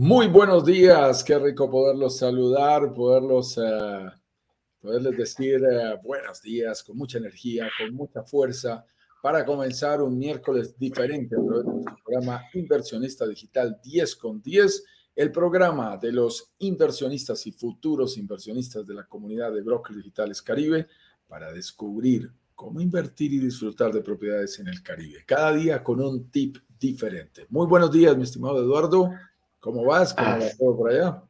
Muy buenos días, qué rico poderlos saludar, poderlos, uh, poderles decir uh, buenos días con mucha energía, con mucha fuerza para comenzar un miércoles diferente a través de nuestro programa Inversionista Digital 10 con 10, el programa de los inversionistas y futuros inversionistas de la comunidad de brokers digitales Caribe para descubrir cómo invertir y disfrutar de propiedades en el Caribe. Cada día con un tip diferente. Muy buenos días, mi estimado Eduardo. ¿Cómo vas? ¿Cómo va todo por allá?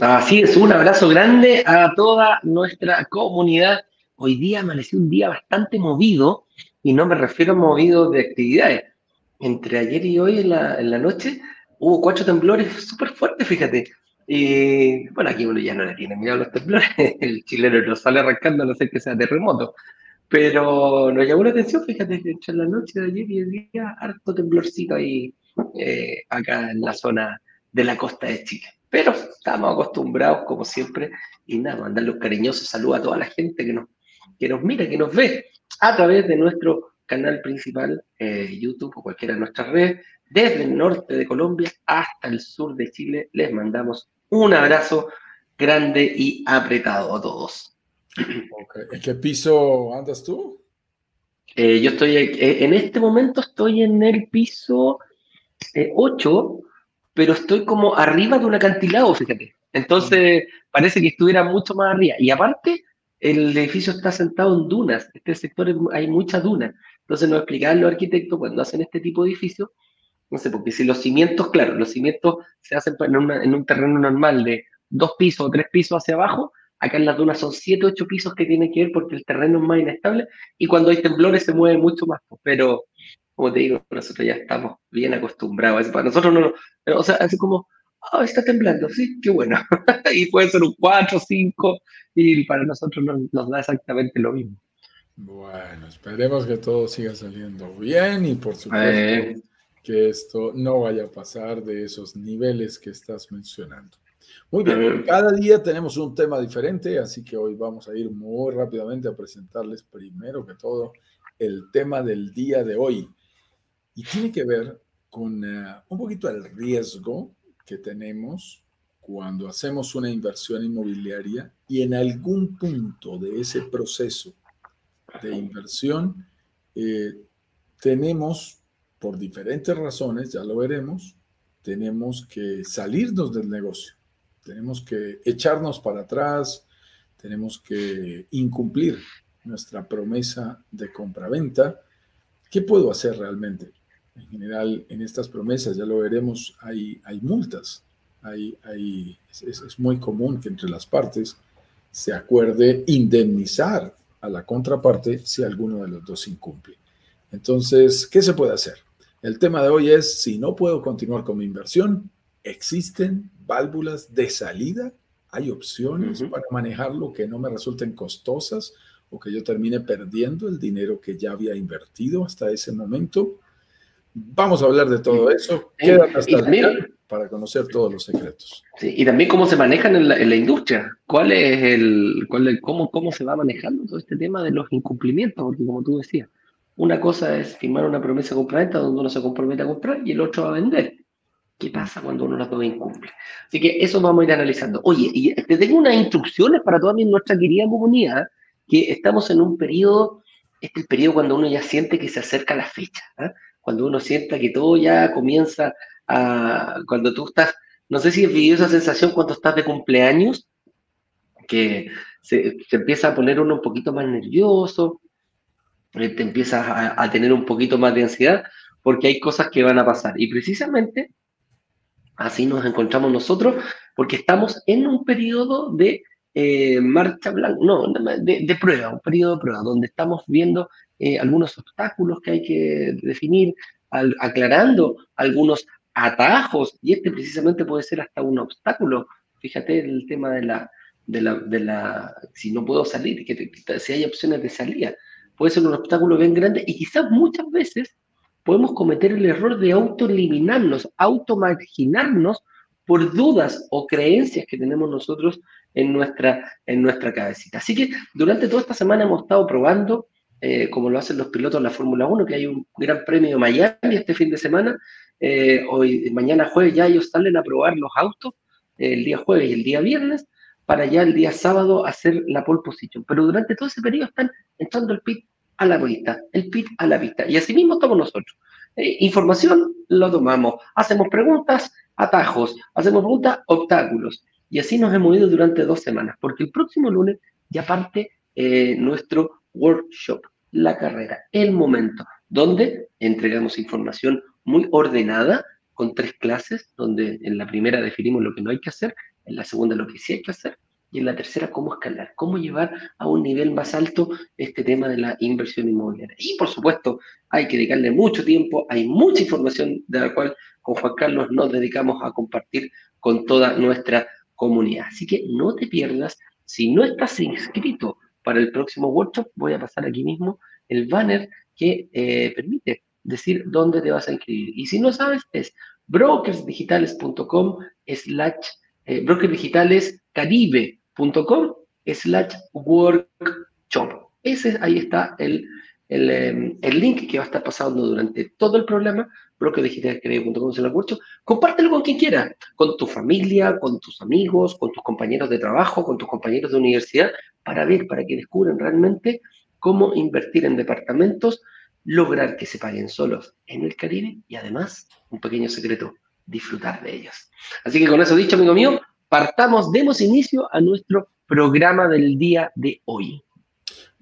Así es, un abrazo grande a toda nuestra comunidad. Hoy día amaneció un día bastante movido y no me refiero a movido de actividades. Entre ayer y hoy en la, en la noche hubo cuatro temblores súper fuertes, fíjate. Y bueno, aquí uno ya no le tiene miedo a los temblores, el chileno no sale arrancando a no ser que sea terremoto. Pero nos llamó la atención, fíjate, que entre la noche de ayer y el día, harto temblorcito ahí eh, acá en la zona de la costa de Chile. Pero estamos acostumbrados, como siempre, y nada, mandarle un cariñoso saludo a toda la gente que nos, que nos mira, que nos ve a través de nuestro canal principal, eh, YouTube o cualquiera de nuestras redes, desde el norte de Colombia hasta el sur de Chile. Les mandamos un abrazo grande y apretado a todos. ¿En qué piso andas tú? Eh, yo estoy, eh, en este momento estoy en el piso 8, pero estoy como arriba de un acantilado, fíjate. Entonces parece que estuviera mucho más arriba. Y aparte, el edificio está sentado en dunas. Este sector hay muchas dunas. Entonces nos explicaban los arquitectos cuando hacen este tipo de edificios, no sé, porque si los cimientos, claro, los cimientos se hacen en, un terreno normal de dos pisos o tres pisos hacia abajo, acá en las dunas son siete, ocho pisos que tienen que ver porque el terreno es más inestable y cuando hay temblores se mueve mucho más. Pero como te digo, nosotros ya estamos bien acostumbrados. Para nosotros no, o sea, así como, ah, está temblando, sí, qué bueno. y puede ser un 4, 5, y para nosotros nos da exactamente lo mismo. Bueno, esperemos que todo siga saliendo bien y por supuesto eh. que esto no vaya a pasar de esos niveles que estás mencionando. Muy bien, cada día tenemos un tema diferente, así que hoy vamos a ir muy rápidamente a presentarles primero que todo el tema del día de hoy. Y tiene que ver con eh, un poquito el riesgo que tenemos cuando hacemos una inversión inmobiliaria y en algún punto de ese proceso de inversión eh, tenemos, por diferentes razones, ya lo veremos, tenemos que salirnos del negocio, tenemos que echarnos para atrás, tenemos que incumplir nuestra promesa de compraventa. ¿Qué puedo hacer realmente? En general, en estas promesas, ya lo veremos, hay, hay multas. Hay, hay, es, muy común que entre las partes se acuerde indemnizar a la contraparte si alguno de los dos incumple. Entonces, ¿qué se puede hacer? El tema de hoy es, si no puedo continuar con mi inversión, ¿existen válvulas de salida? ¿Hay opciones para manejarlo que no me resulten costosas o que yo termine perdiendo el dinero que ya había invertido hasta ese momento? Vamos a hablar de todo eso. Quédate hasta el final para conocer todos los secretos. Sí, y también cómo se manejan en la, industria. ¿Cuál es el, cuál cómo, cómo se va manejando todo este tema de los incumplimientos? Porque como tú decías, una cosa es firmar una promesa compraventa donde uno se compromete a comprar y el otro a vender. ¿Qué pasa cuando uno las dos incumple? Así que eso vamos a ir analizando. Oye, y te tengo unas instrucciones para toda nuestra querida comunidad, que estamos en un periodo, este es el periodo cuando uno ya siente que se acerca la fecha. ¿eh? Cuando uno sienta que todo ya comienza a, cuando tú estás, no sé si has vivido esa sensación cuando estás de cumpleaños, que se, empieza a poner uno un poquito más nervioso, eh, te empiezas a, tener un poquito más de ansiedad, porque hay cosas que van a pasar. Y precisamente así nos encontramos nosotros, porque estamos en un periodo de eh, marcha blanca, no, de, de, prueba, un periodo de prueba, donde estamos viendo eh, algunos obstáculos que hay que definir, aclarando algunos atajos, y este precisamente puede ser hasta un obstáculo. Fíjate el tema de la, de la, de la si no puedo salir, que, si hay opciones de salida, puede ser un obstáculo bien grande y quizás muchas veces podemos cometer el error de autoeliminarnos, automarginarnos por dudas o creencias que tenemos nosotros en nuestra, en nuestra cabecita. Así que durante toda esta semana hemos estado probando eh, como lo hacen los pilotos de la Fórmula 1, que hay un gran premio de Miami este fin de semana. Eh, hoy, mañana jueves ya ellos salen a probar los autos, el día jueves y el día viernes, para ya el día sábado hacer la pole position. Pero durante todo ese periodo están entrando el pit a la pista, el pit a la pista. Y así mismo estamos nosotros. Eh, información lo tomamos, hacemos preguntas, atajos, hacemos preguntas, obstáculos. Y así nos hemos ido durante dos semanas, porque el próximo lunes ya parte eh, nuestro workshop, la carrera, el momento, donde entregamos información muy ordenada con tres clases, donde en la primera definimos lo que no hay que hacer, en la segunda lo que sí hay que hacer, y en la tercera cómo escalar, cómo llevar a un nivel más alto este tema de la inversión inmobiliaria. Y por supuesto, hay que dedicarle mucho tiempo, hay mucha información de la cual con Juan Carlos nos dedicamos a compartir con toda nuestra comunidad. Así que no te pierdas, si no estás inscrito para el próximo workshop, voy a pasar aquí mismo el banner que eh, permite decir dónde te vas a inscribir. Y si no sabes, es brokersdigitales.com slash eh, brokersdigalescaribe.com slash workshop. Ese, ahí está el, em, el, link que va a estar pasando durante todo el programa, brokersdigitales.com slash workshop. Compártelo con quien quiera, con tu familia, con tus amigos, con tus compañeros de trabajo, con tus compañeros de universidad, para ver, para que descubran realmente cómo invertir en departamentos lograr que se paguen solos en el Caribe y además, un pequeño secreto, disfrutar de ellos. Así que con eso dicho, amigo mío, partamos, demos inicio a nuestro programa del día de hoy.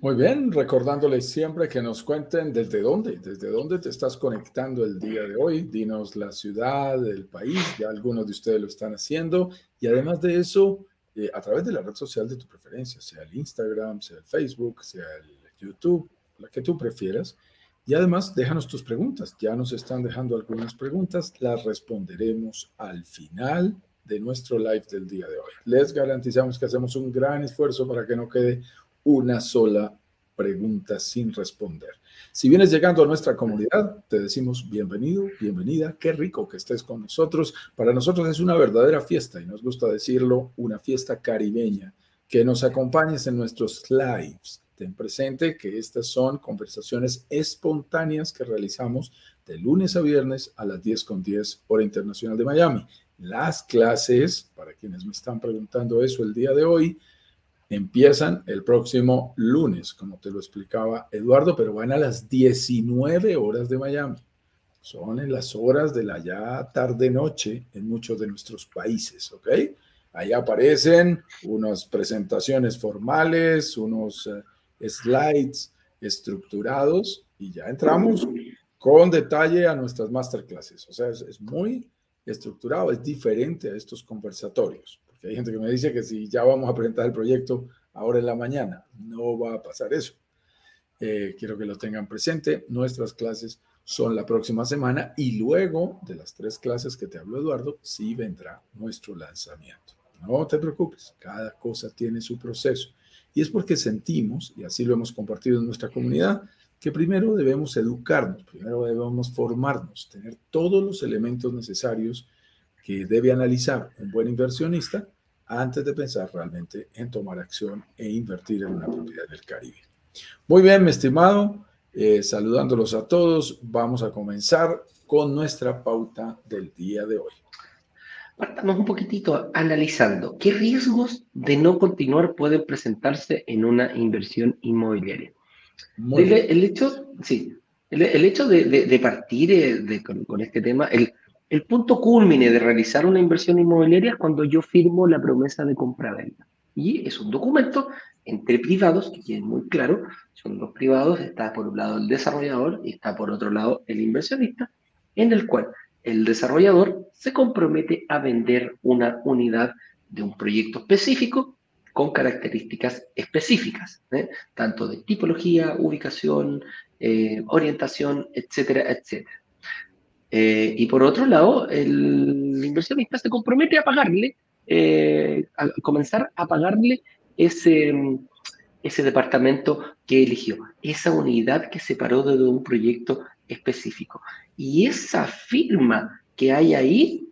Muy bien, recordándoles siempre que nos cuenten desde dónde, desde dónde te estás conectando el día de hoy. Dinos la ciudad, el país, ya algunos de ustedes lo están haciendo. Y además de eso, eh, a través de la red social de tu preferencia, sea el Instagram, sea el Facebook, sea el YouTube, la que tú prefieras. Y además, déjanos tus preguntas. Ya nos están dejando algunas preguntas. Las responderemos al final de nuestro live del día de hoy. Les garantizamos que hacemos un gran esfuerzo para que no quede una sola pregunta sin responder. Si vienes llegando a nuestra comunidad, te decimos bienvenido, bienvenida, qué rico que estés con nosotros. Para nosotros es una verdadera fiesta y nos gusta decirlo, una fiesta caribeña. Que nos acompañes en nuestros lives Ten presente que estas son conversaciones espontáneas que realizamos de lunes a viernes a las 10 con 10 hora internacional de Miami. Las clases, para quienes me están preguntando eso el día de hoy, empiezan el próximo lunes, como te lo explicaba Eduardo, pero van a las 19 horas de Miami. Son en las horas de la ya tarde-noche en muchos de nuestros países, ¿ok? Ahí aparecen unas presentaciones formales, unos... Eh, slides estructurados y ya entramos con detalle a nuestras masterclasses. O sea, es, muy estructurado, es diferente a estos conversatorios. Hay gente que me dice que si ya vamos a presentar el proyecto ahora en la mañana, no va a pasar eso. Eh, quiero que lo tengan presente. Nuestras clases son la próxima semana y luego de las tres clases que te habló Eduardo, sí vendrá nuestro lanzamiento. No te preocupes, cada cosa tiene su proceso. Y es porque sentimos, y así lo hemos compartido en nuestra comunidad, que primero debemos educarnos, primero debemos formarnos, tener todos los elementos necesarios que debe analizar un buen inversionista antes de pensar realmente en tomar acción e invertir en una propiedad del Caribe. Muy bien, mi estimado, eh, saludándolos a todos, vamos a comenzar con nuestra pauta del día de hoy. Partamos un poquitito analizando qué riesgos de no continuar pueden presentarse en una inversión inmobiliaria. El, hecho, sí, el, hecho de, partir eh, con, este tema, el, el punto culmine de realizar una inversión inmobiliaria es cuando yo firmo la promesa de compra-venta. Y es un documento entre privados, que es muy claro, son los privados, está por un lado el desarrollador y está por otro lado el inversionista, en el cual el desarrollador se compromete a vender una unidad de un proyecto específico con características específicas, ¿eh? tanto de tipología, ubicación, eh, orientación, etcétera, etcétera. Eh, y por otro lado, el inversionista se compromete a pagarle, a comenzar a pagarle ese, ese departamento que eligió, esa unidad que se paró de un proyecto específico. Y esa firma que hay ahí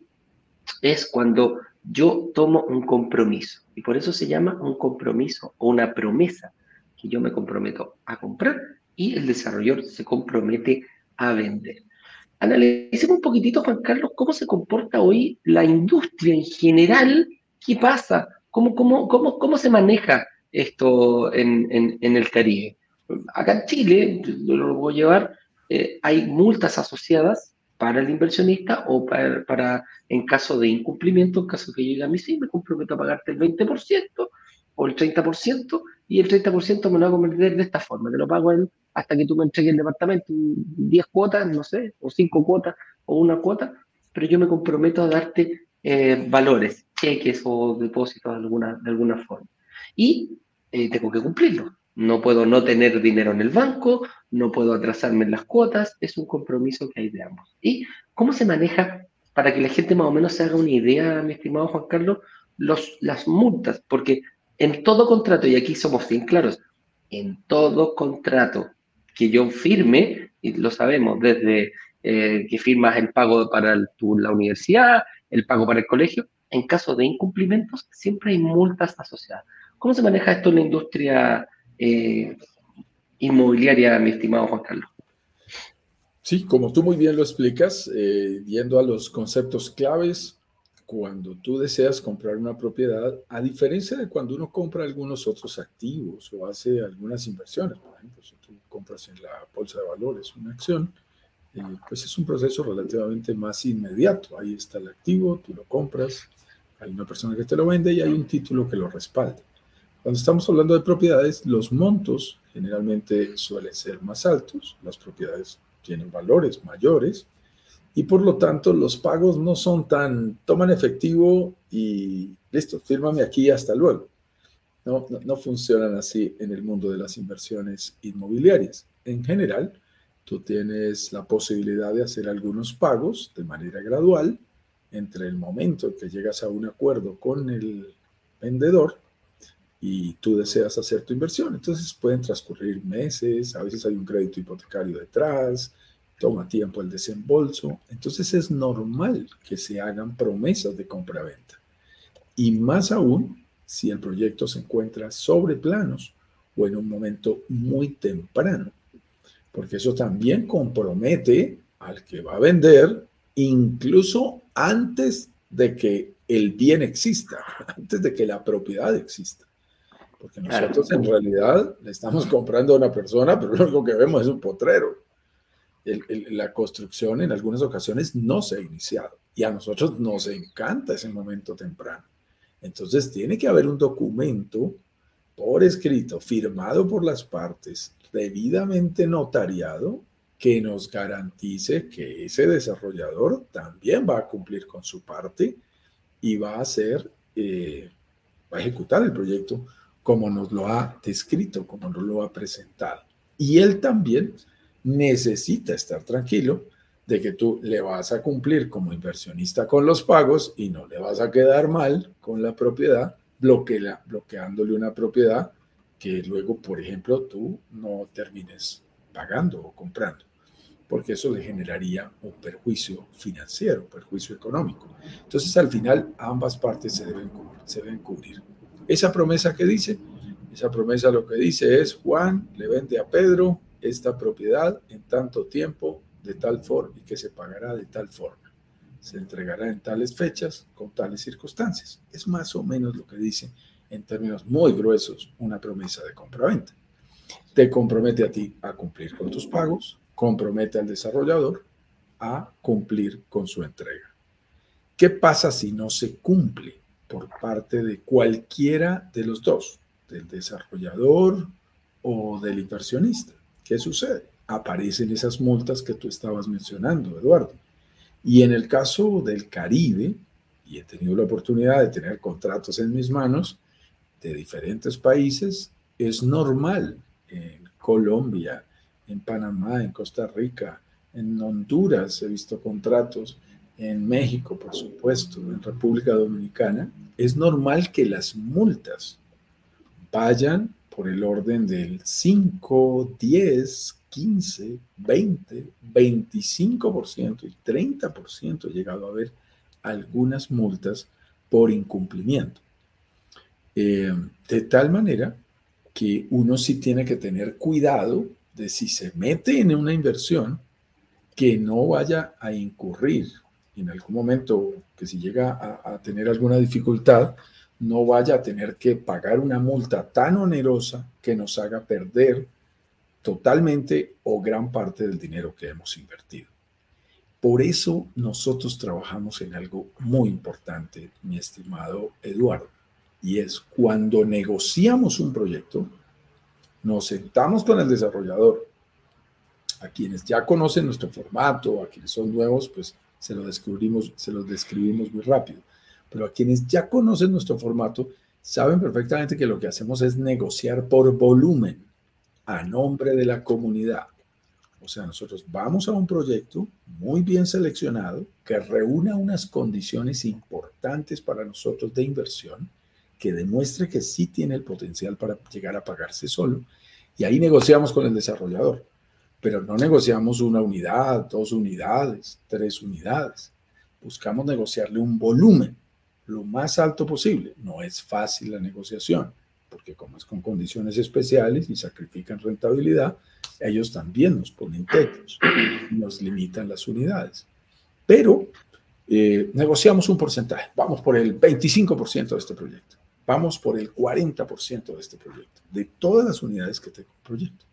es cuando yo tomo un compromiso. Y por eso se llama un compromiso o una promesa, que yo me comprometo a comprar y el desarrollador se compromete a vender. Analicemos un poquitito, Juan Carlos, cómo se comporta hoy la industria en general, qué pasa, cómo, cómo, cómo, cómo se maneja esto en, en, el Caribe. Acá en Chile, lo voy a llevar, eh, hay multas asociadas para el inversionista o para, en caso de incumplimiento, en caso que yo diga a mí sí, me comprometo a pagarte el 20% o el 30% y el 30% me lo hago convertir de esta forma, te lo pago hasta que tú me entregues el departamento, 10 cuotas, no sé, o 5 cuotas o una cuota, pero yo me comprometo a darte eh, valores, cheques o depósitos de alguna, de alguna forma. Y eh, tengo que cumplirlo. No puedo no tener dinero en el banco, no puedo atrasarme en las cuotas, es un compromiso que hay de ambos. ¿Y cómo se maneja, para que la gente más o menos se haga una idea, mi estimado Juan Carlos, los, las multas? Porque en todo contrato, y aquí somos bien claros, en todo contrato que yo firme, y lo sabemos desde eh, que firmas el pago para la universidad, el pago para el colegio, en caso de incumplimientos siempre hay multas asociadas. ¿Cómo se maneja esto en la industria eh, inmobiliaria, mi estimado Juan Carlos? Sí, como tú muy bien lo explicas, eh, yendo a los conceptos claves, cuando tú deseas comprar una propiedad, a diferencia de cuando uno compra algunos otros activos o hace algunas inversiones, por ejemplo, si tú compras en la bolsa de valores una acción, eh, pues es un proceso relativamente más inmediato. Ahí está el activo, tú lo compras, hay una persona que te lo vende y hay un título que lo respalda. Cuando estamos hablando de propiedades, los montos generalmente suelen ser más altos, las propiedades tienen valores mayores y por lo tanto los pagos no son tan, toman efectivo y listo, fírmame aquí hasta luego. No, no, no, funcionan así en el mundo de las inversiones inmobiliarias. En general, tú tienes la posibilidad de hacer algunos pagos de manera gradual entre el momento en que llegas a un acuerdo con el vendedor y tú deseas hacer tu inversión. Entonces pueden transcurrir meses, a veces hay un crédito hipotecario detrás, toma tiempo el desembolso. Entonces es normal que se hagan promesas de compra-venta. Y más aún si el proyecto se encuentra sobre planos o en un momento muy temprano, porque eso también compromete al que va a vender incluso antes de que el bien exista, antes de que la propiedad exista. Porque nosotros en realidad le estamos comprando a una persona, pero lo único que vemos es un potrero. La construcción en algunas ocasiones no se ha iniciado y a nosotros nos encanta ese momento temprano. Entonces tiene que haber un documento por escrito, firmado por las partes, debidamente notariado, que nos garantice que ese desarrollador también va a cumplir con su parte y va a hacer, eh, va a ejecutar el proyecto como nos lo ha descrito, como nos lo ha presentado. Y él también necesita estar tranquilo de que tú le vas a cumplir como inversionista con los pagos y no le vas a quedar mal con la propiedad, bloqueándole una propiedad que luego, por ejemplo, tú no termines pagando o comprando, porque eso le generaría un perjuicio financiero, perjuicio económico. Entonces, al final, ambas partes se deben, se deben cubrir. Esa promesa que dice, esa promesa lo que dice es, Juan le vende a Pedro esta propiedad en tanto tiempo, de tal forma, y que se pagará de tal forma. Se entregará en tales fechas, con tales circunstancias. Es más o menos lo que dice en términos muy gruesos una promesa de compra-venta. Te compromete a ti a cumplir con tus pagos, compromete al desarrollador a cumplir con su entrega. ¿Qué pasa si no se cumple? por parte de cualquiera de los dos, del desarrollador o del inversionista. ¿Qué sucede? Aparecen esas multas que tú estabas mencionando, Eduardo. Y en el caso del Caribe, y he tenido la oportunidad de tener contratos en mis manos de diferentes países, es normal en Colombia, en Panamá, en Costa Rica, en Honduras he visto contratos en México, por supuesto, en República Dominicana, es normal que las multas vayan por el orden del 5, 10, 15, 20, 25% y 30% he llegado a ver algunas multas por incumplimiento. Eh, de tal manera que uno sí tiene que tener cuidado de si se mete en una inversión, que no vaya a incurrir en algún momento, que si llega a, tener alguna dificultad, no vaya a tener que pagar una multa tan onerosa que nos haga perder totalmente o gran parte del dinero que hemos invertido. Por eso nosotros trabajamos en algo muy importante, mi estimado Eduardo, y es cuando negociamos un proyecto, nos sentamos con el desarrollador, a quienes ya conocen nuestro formato, a quienes son nuevos, pues se lo descubrimos, se lo describimos muy rápido. Pero a quienes ya conocen nuestro formato, saben perfectamente que lo que hacemos es negociar por volumen a nombre de la comunidad. O sea, nosotros vamos a un proyecto muy bien seleccionado que reúna unas condiciones importantes para nosotros de inversión, que demuestre que sí tiene el potencial para llegar a pagarse solo. Y ahí negociamos con el desarrollador pero no negociamos una unidad, dos unidades, tres unidades. Buscamos negociarle un volumen lo más alto posible. No es fácil la negociación, porque como es con condiciones especiales y sacrifican rentabilidad, ellos también nos ponen techos nos limitan las unidades. Pero eh, negociamos un porcentaje. Vamos por el 25% de este proyecto. Vamos por el 40% de este proyecto, de todas las unidades que tengo proyecto.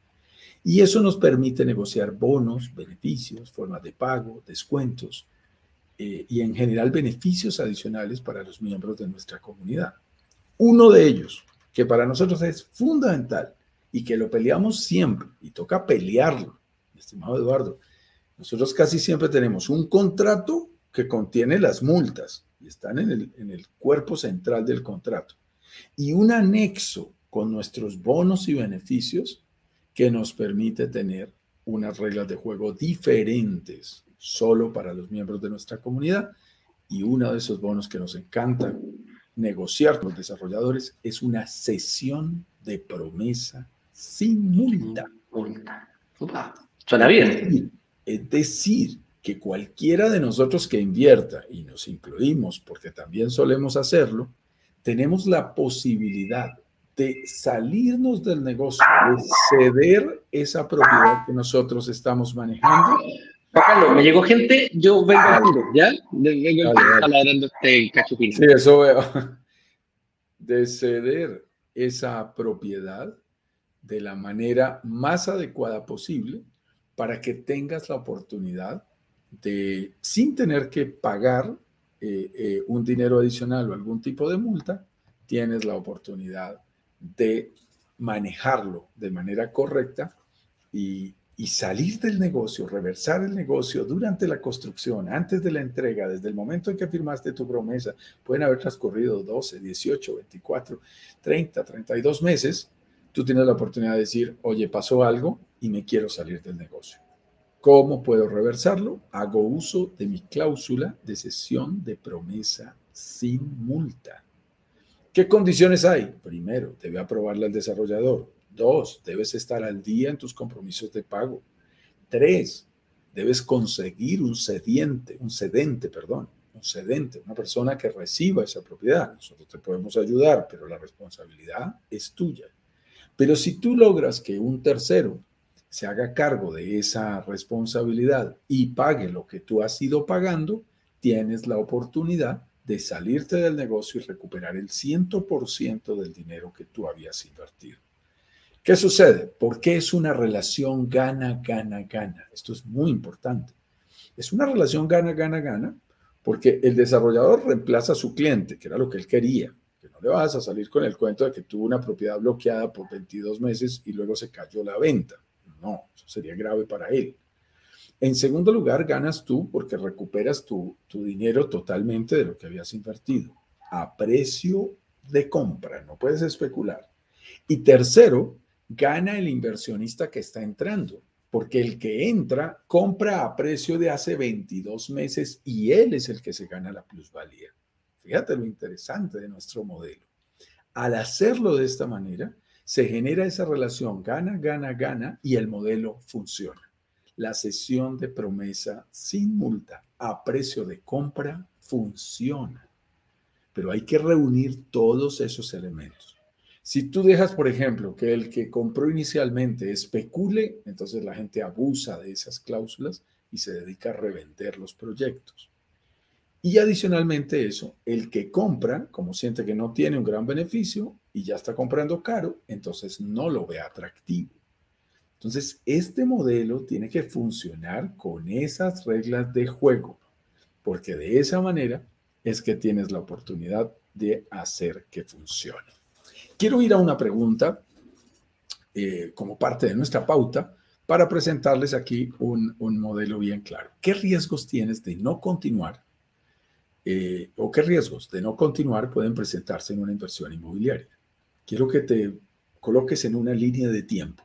Y eso nos permite negociar bonos, beneficios, formas de pago, descuentos eh, y en general beneficios adicionales para los miembros de nuestra comunidad. Uno de ellos, que para nosotros es fundamental y que lo peleamos siempre y toca pelearlo, estimado Eduardo, nosotros casi siempre tenemos un contrato que contiene las multas y están en el, en el cuerpo central del contrato y un anexo con nuestros bonos y beneficios que nos permite tener unas reglas de juego diferentes solo para los miembros de nuestra comunidad. Y uno de esos bonos que nos encanta negociar con los desarrolladores es una sesión de promesa sin multa. Multa. Suena bien. Es decir, que cualquiera de nosotros que invierta, y nos incluimos porque también solemos hacerlo, tenemos la posibilidad de salirnos del negocio, de ceder esa propiedad que nosotros estamos manejando. Carlos, me llegó gente, yo vengo a ¿ya? Vengo dale, este cachupín. Sí, eso veo. De ceder esa propiedad de la manera más adecuada posible para que tengas la oportunidad de, sin tener que pagar eh, eh, un dinero adicional o algún tipo de multa, tienes la oportunidad de manejarlo de manera correcta y, salir del negocio, reversar el negocio durante la construcción, antes de la entrega, desde el momento en que firmaste tu promesa, pueden haber transcurrido 12, 18, 24, 30, 32 meses, tú tienes la oportunidad de decir, oye, pasó algo y me quiero salir del negocio. ¿Cómo puedo reversarlo? Hago uso de mi cláusula de cesión de promesa sin multa. ¿Qué condiciones hay? Primero, debe aprobarla el desarrollador. Dos, debes estar al día en tus compromisos de pago. Tres, debes conseguir un cediente, un cedente, perdón, un cedente, una persona que reciba esa propiedad. Nosotros te podemos ayudar, pero la responsabilidad es tuya. Pero si tú logras que un tercero se haga cargo de esa responsabilidad y pague lo que tú has ido pagando, tienes la oportunidad de salirte del negocio y recuperar el 100% del dinero que tú habías invertido. ¿Qué sucede? ¿Por qué es una relación gana, gana, gana? Esto es muy importante. Es una relación gana, gana, gana, porque el desarrollador reemplaza a su cliente, que era lo que él quería. Que no le vas a salir con el cuento de que tuvo una propiedad bloqueada por 22 meses y luego se cayó la venta. No, eso sería grave para él. En segundo lugar, ganas tú porque recuperas tu, dinero totalmente de lo que habías invertido a precio de compra, no puedes especular. Y tercero, gana el inversionista que está entrando, porque el que entra compra a precio de hace 22 meses y él es el que se gana la plusvalía. Fíjate lo interesante de nuestro modelo. Al hacerlo de esta manera, se genera esa relación gana, gana, gana y el modelo funciona la sesión de promesa sin multa a precio de compra funciona. Pero hay que reunir todos esos elementos. Si tú dejas, por ejemplo, que el que compró inicialmente especule, entonces la gente abusa de esas cláusulas y se dedica a revender los proyectos. Y adicionalmente eso, el que compra, como siente que no tiene un gran beneficio y ya está comprando caro, entonces no lo ve atractivo. Entonces, este modelo tiene que funcionar con esas reglas de juego, porque de esa manera es que tienes la oportunidad de hacer que funcione. Quiero ir a una pregunta eh, como parte de nuestra pauta para presentarles aquí un, modelo bien claro. ¿Qué riesgos tienes de no continuar? Eh, ¿O qué riesgos de no continuar pueden presentarse en una inversión inmobiliaria? Quiero que te coloques en una línea de tiempo.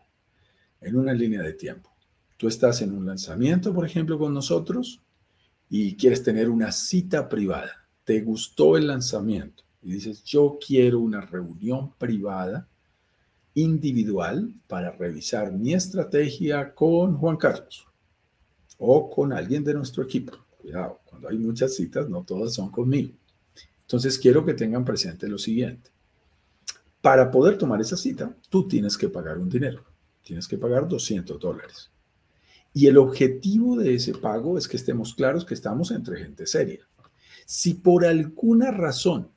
En una línea de tiempo. Tú estás en un lanzamiento, por ejemplo, con nosotros y quieres tener una cita privada. Te gustó el lanzamiento y dices, yo quiero una reunión privada, individual, para revisar mi estrategia con Juan Carlos o con alguien de nuestro equipo. Cuidado, cuando hay muchas citas, no todas son conmigo. Entonces quiero que tengan presente lo siguiente. Para poder tomar esa cita, tú tienes que pagar un dinero. Tienes que pagar 200 dólares. Y el objetivo de ese pago es que estemos claros que estamos entre gente seria. Si por alguna razón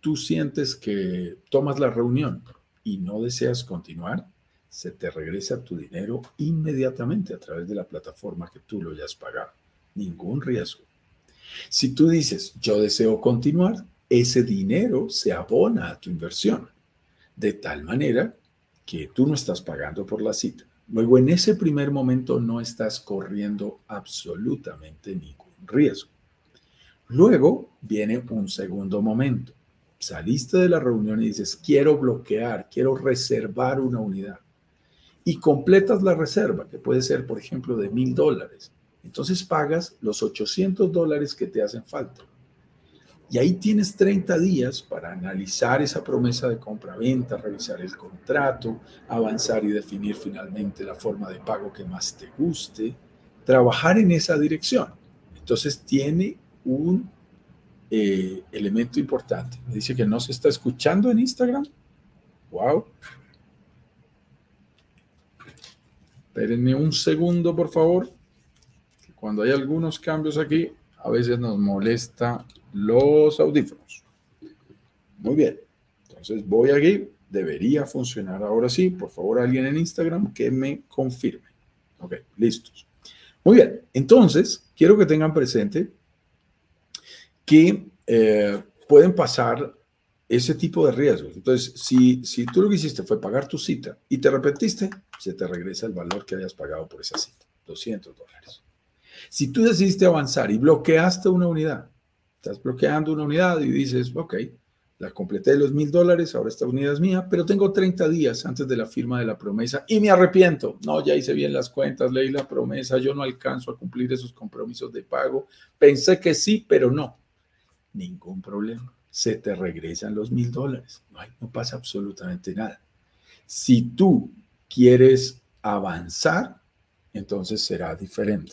tú sientes que tomas la reunión y no deseas continuar, se te regresa tu dinero inmediatamente a través de la plataforma que tú lo hayas pagado. Ningún riesgo. Si tú dices, yo deseo continuar, ese dinero se abona a tu inversión, de tal manera que tú no estás pagando por la cita. Luego, en ese primer momento no estás corriendo absolutamente ningún riesgo. Luego viene un segundo momento saliste de la reunión y dices, quiero bloquear, quiero reservar una unidad. Y completas la reserva, que puede ser, por ejemplo, de mil dólares. Entonces pagas los 800 dólares que te hacen falta. Y ahí tienes 30 días para analizar esa promesa de compra-venta, revisar el contrato, avanzar y definir finalmente la forma de pago que más te guste, trabajar en esa dirección. Entonces tiene un eh, elemento importante. Me dice que no se está escuchando en Instagram. Wow. Espérenme un segundo, por favor. cuando hay algunos cambios aquí, a veces nos molesta los audífonos. Muy bien. Entonces voy aquí. Debería funcionar ahora sí. Por favor, alguien en Instagram que me confirme. Ok, listos. Muy bien. Entonces, quiero que tengan presente que eh, pueden pasar ese tipo de riesgos. Entonces, si, si tú lo que hiciste fue pagar tu cita y te repetiste, se te regresa el valor que hayas pagado por esa cita, 200 dólares. Si tú decidiste avanzar y bloqueaste una unidad, estás bloqueando una unidad y dices, ok, la completé de los mil dólares, ahora esta unidad es mía, pero tengo 30 días antes de la firma de la promesa y me arrepiento. No, ya hice bien las cuentas, leí la promesa, yo no alcanzo a cumplir esos compromisos de pago. Pensé que sí, pero no ningún problema. Se te regresan los mil dólares. No, pasa absolutamente nada. Si tú quieres avanzar, entonces será diferente.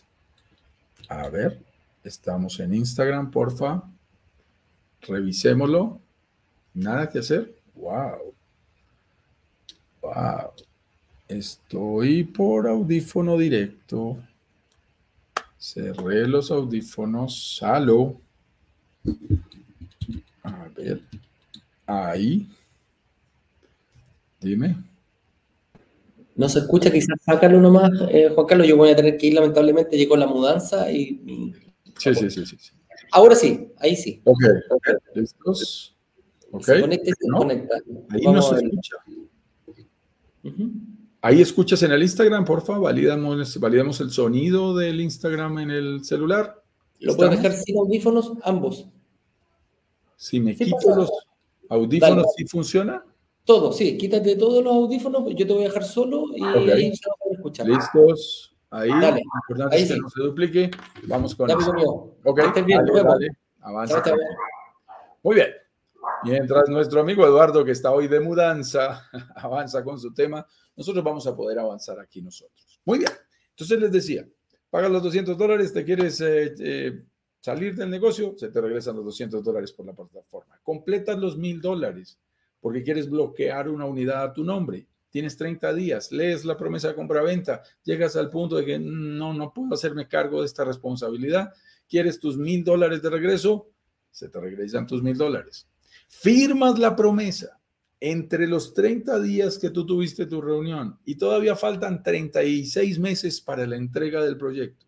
A ver, estamos en Instagram, porfa. Revisémoslo. Nada que hacer. Wow. Wow. Estoy por audífono directo. Cerré los audífonos. Salud. A ver, ahí. Dime. No se escucha, quizás sácalo nomás, eh, Juan Carlos. Yo voy a tener que ir, lamentablemente, llegó la mudanza y. Sí, sí, sí, sí, Ahora sí, ahí sí. Ok, ok, listos. Ok. Se conecta y se conecta. Ahí no se escucha. Ahí escuchas en el Instagram, porfa, validamos, validamos el sonido del Instagram en el celular. Lo puedes dejar sin audífonos, ambos. Si me quito los audífonos, ¿sí funciona? Todo, sí, quítate todos los audífonos, yo te voy a dejar solo y ahí se a escuchar. Listos, ahí, Dale. importante ahí es que no se duplique. Vamos con eso. Ok, bien, avanza. Muy bien. Mientras nuestro amigo Eduardo, que está hoy de mudanza, avanza con su tema, nosotros vamos a poder avanzar aquí nosotros. Muy bien. Entonces les decía, pagas los 200 dólares, te quieres eh, eh, salir del negocio, se te regresan los 200 dólares por la plataforma. Completas los 1000 dólares porque quieres bloquear una unidad a tu nombre. Tienes 30 días, lees la promesa de compra-venta, llegas al punto de que no, no puedo hacerme cargo de esta responsabilidad. ¿Quieres tus mil dólares de regreso? Se te regresan tus mil dólares. Firmas la promesa entre los 30 días que tú tuviste tu reunión y todavía faltan 36 meses para la entrega del proyecto.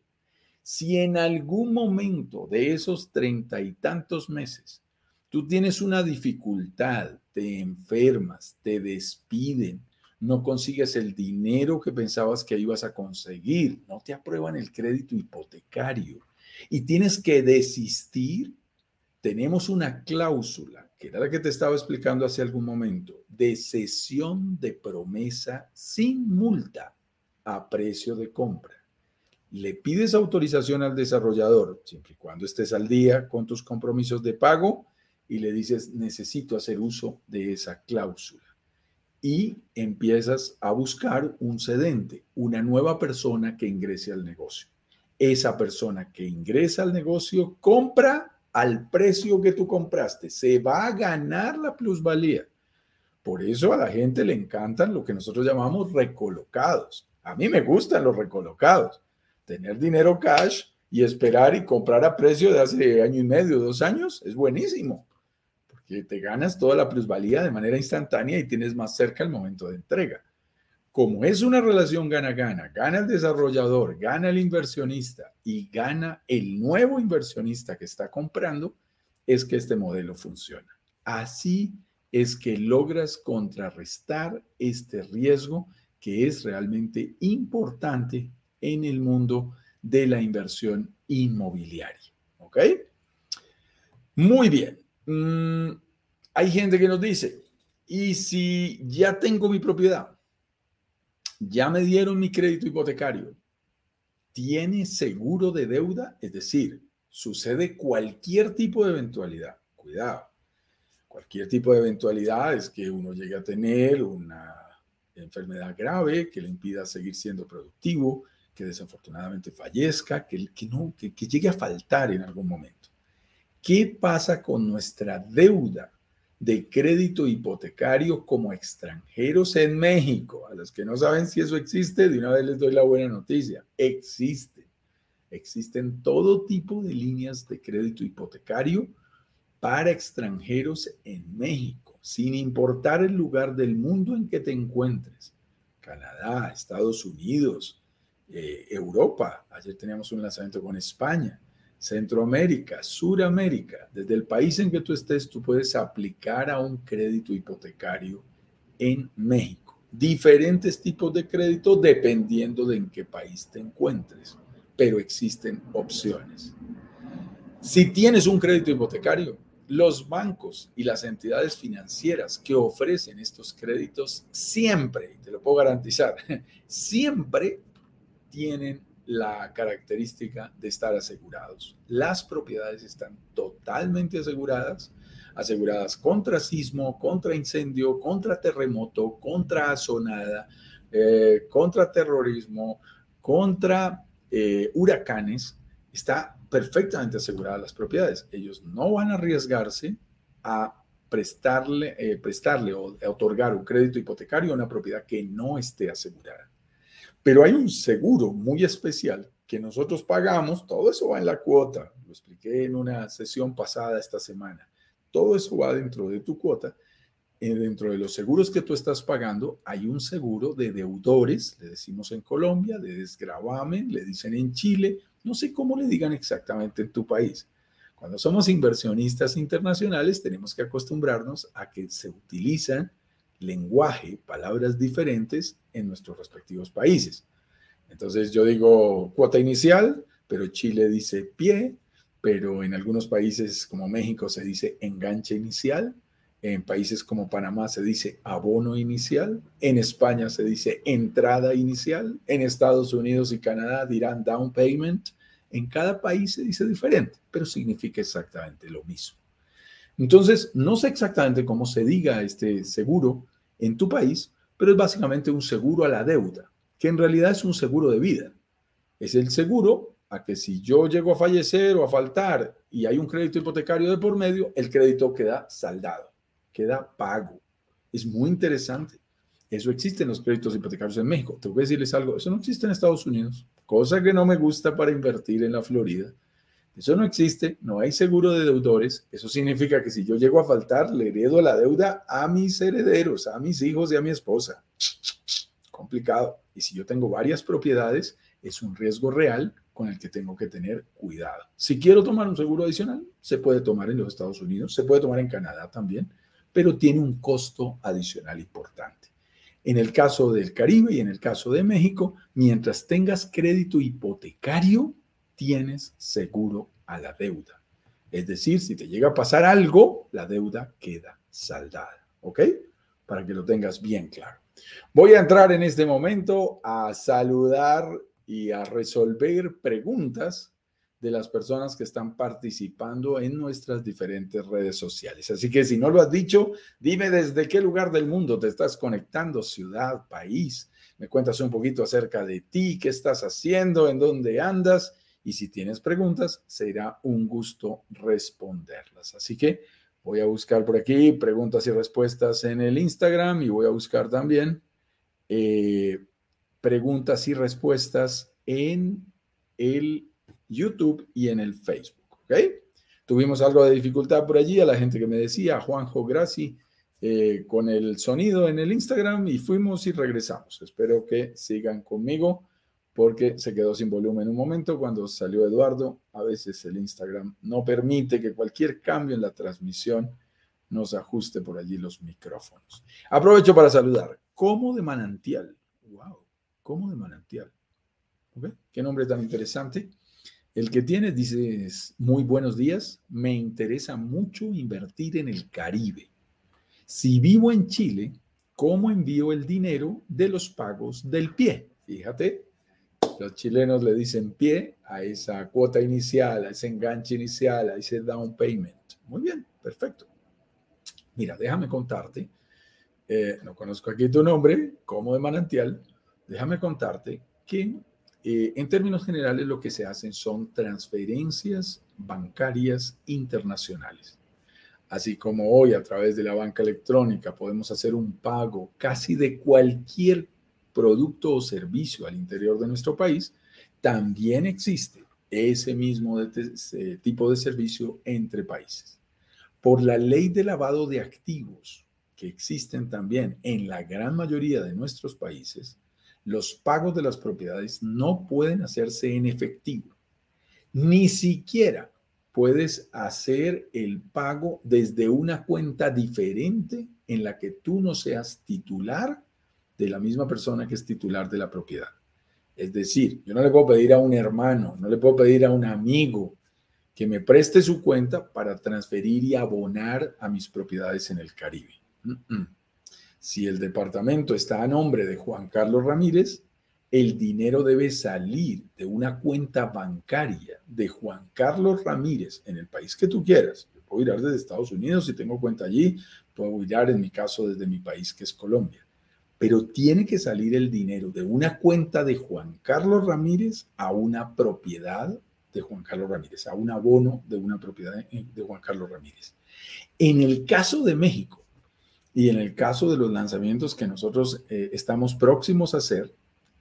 Si en algún momento de esos treinta y tantos meses tú tienes una dificultad, te enfermas, te despiden, no consigues el dinero que pensabas que ibas a conseguir, no te aprueban el crédito hipotecario y tienes que desistir, tenemos una cláusula, que era la que te estaba explicando hace algún momento, de cesión de promesa sin multa a precio de compra. Le pides autorización al desarrollador, siempre y cuando estés al día con tus compromisos de pago, y le dices, necesito hacer uso de esa cláusula. Y empiezas a buscar un cedente, una nueva persona que ingrese al negocio. Esa persona que ingresa al negocio compra al precio que tú compraste, se va a ganar la plusvalía. Por eso a la gente le encantan lo que nosotros llamamos recolocados. A mí me gustan los recolocados. Tener dinero cash y esperar y comprar a precio de hace año y medio, dos años, es buenísimo que te ganas toda la plusvalía de manera instantánea y tienes más cerca el momento de entrega. Como es una relación gana-gana, gana el desarrollador, gana el inversionista y gana el nuevo inversionista que está comprando, es que este modelo funciona. Así es que logras contrarrestar este riesgo que es realmente importante en el mundo de la inversión inmobiliaria. ¿Ok? Muy bien. Mm, hay gente que nos dice, ¿y si ya tengo mi propiedad? Ya me dieron mi crédito hipotecario. ¿Tiene seguro de deuda? Es decir, sucede cualquier tipo de eventualidad. Cuidado. Cualquier tipo de eventualidad es que uno llegue a tener una enfermedad grave que le impida seguir siendo productivo, que desafortunadamente fallezca, que, que no, que llegue a faltar en algún momento. ¿Qué pasa con nuestra deuda de crédito hipotecario como extranjeros en México? A los que no saben si eso existe, de una vez les doy la buena noticia. Existe. Existen todo tipo de líneas de crédito hipotecario para extranjeros en México, sin importar el lugar del mundo en que te encuentres. Canadá, Estados Unidos, eh, Europa. Ayer teníamos un lanzamiento con España. Centroamérica, Suramérica, desde el país en que tú estés, tú puedes aplicar a un crédito hipotecario en México. Diferentes tipos de crédito dependiendo de en qué país te encuentres, pero existen opciones. Si tienes un crédito hipotecario, los bancos y las entidades financieras que ofrecen estos créditos siempre, te lo puedo garantizar, siempre tienen la característica de estar asegurados. Las propiedades están totalmente aseguradas, aseguradas contra sismo, contra incendio, contra terremoto, contra azonada, eh, contra terrorismo, contra eh, huracanes. Está perfectamente aseguradas las propiedades. Ellos no van a arriesgarse a prestarle, eh, prestarle o otorgar un crédito hipotecario a una propiedad que no esté asegurada. Pero hay un seguro muy especial que nosotros pagamos, todo eso va en la cuota, lo expliqué en una sesión pasada esta semana, todo eso va dentro de tu cuota, eh, dentro de los seguros que tú estás pagando, hay un seguro de deudores, le decimos en Colombia, de desgravamen, le dicen en Chile, no sé cómo le digan exactamente en tu país. Cuando somos inversionistas internacionales tenemos que acostumbrarnos a que se utilizan lenguaje, palabras diferentes en nuestros respectivos países. Entonces yo digo cuota inicial, pero Chile dice pie, pero en algunos países como México se dice enganche inicial, en países como Panamá se dice abono inicial, en España se dice entrada inicial, en Estados Unidos y Canadá dirán down payment. En cada país se dice diferente, pero significa exactamente lo mismo. Entonces, no sé exactamente cómo se diga este seguro en tu país, pero es básicamente un seguro a la deuda, que en realidad es un seguro de vida. Es el seguro a que si yo llego a fallecer o a faltar y hay un crédito hipotecario de por medio, el crédito queda saldado, queda pago. Es muy interesante. Eso existe en los créditos hipotecarios en México. Te voy a decirles algo, eso no existe en Estados Unidos, cosa que no me gusta para invertir en la Florida. Eso no existe, no hay seguro de deudores. Eso significa que si yo llego a faltar, le heredo la deuda a mis herederos, a mis hijos y a mi esposa. Complicado. Y si yo tengo varias propiedades, es un riesgo real con el que tengo que tener cuidado. Si quiero tomar un seguro adicional, se puede tomar en los Estados Unidos, se puede tomar en Canadá también, pero tiene un costo adicional importante. En el caso del Caribe y en el caso de México, mientras tengas crédito hipotecario, tienes seguro a la deuda. Es decir, si te llega a pasar algo, la deuda queda saldada. ¿Ok? Para que lo tengas bien claro. Voy a entrar en este momento a saludar y a resolver preguntas de las personas que están participando en nuestras diferentes redes sociales. Así que si no lo has dicho, dime desde qué lugar del mundo te estás conectando, ciudad, país. Me cuentas un poquito acerca de ti, qué estás haciendo, en dónde andas. Y si tienes preguntas, será un gusto responderlas. Así que voy a buscar por aquí preguntas y respuestas en el Instagram y voy a buscar también eh, preguntas y respuestas en el YouTube y en el Facebook. ¿ok? Tuvimos algo de dificultad por allí a la gente que me decía, Juanjo Graci, eh, con el sonido en el Instagram y fuimos y regresamos. Espero que sigan conmigo porque se quedó sin volumen un momento cuando salió Eduardo. A veces el Instagram no permite que cualquier cambio en la transmisión nos ajuste por allí los micrófonos. Aprovecho para saludar. Como de manantial. Wow, como de manantial. Qué nombre tan interesante. El que tiene dice, muy buenos días, me interesa mucho invertir en el Caribe. Si vivo en Chile, ¿cómo envío el dinero de los pagos del pie? Fíjate, los chilenos le dicen pie a esa cuota inicial, a ese enganche inicial, a ese down payment. Muy bien, perfecto. Mira, déjame contarte, eh, no conozco aquí tu nombre, como de manantial, déjame contarte que eh, en términos generales, lo que se hacen son transferencias bancarias internacionales. Así como hoy a través de la banca electrónica podemos hacer un pago casi de cualquier producto o servicio al interior de nuestro país, también existe ese mismo tipo de servicio entre países. Por la ley de lavado de activos que existen también en la gran mayoría de nuestros países, los pagos de las propiedades no pueden hacerse en efectivo. Ni siquiera puedes hacer el pago desde una cuenta diferente en la que tú no seas titular de la misma persona que es titular de la propiedad. Es decir, yo no le puedo pedir a un hermano, no le puedo pedir a un amigo que me preste su cuenta para transferir y abonar a mis propiedades en el Caribe. Si el departamento está a nombre de Juan Carlos Ramírez, el dinero debe salir de una cuenta bancaria de Juan Carlos Ramírez en el país que tú quieras. Puedo ir desde Estados Unidos si tengo cuenta allí, puedo ir en mi caso desde mi país que es Colombia. Pero tiene que salir el dinero de una cuenta de Juan Carlos Ramírez a una propiedad de Juan Carlos Ramírez, a un abono de una propiedad de Juan Carlos Ramírez. En el caso de México, y en el caso de los lanzamientos que nosotros eh, estamos próximos a hacer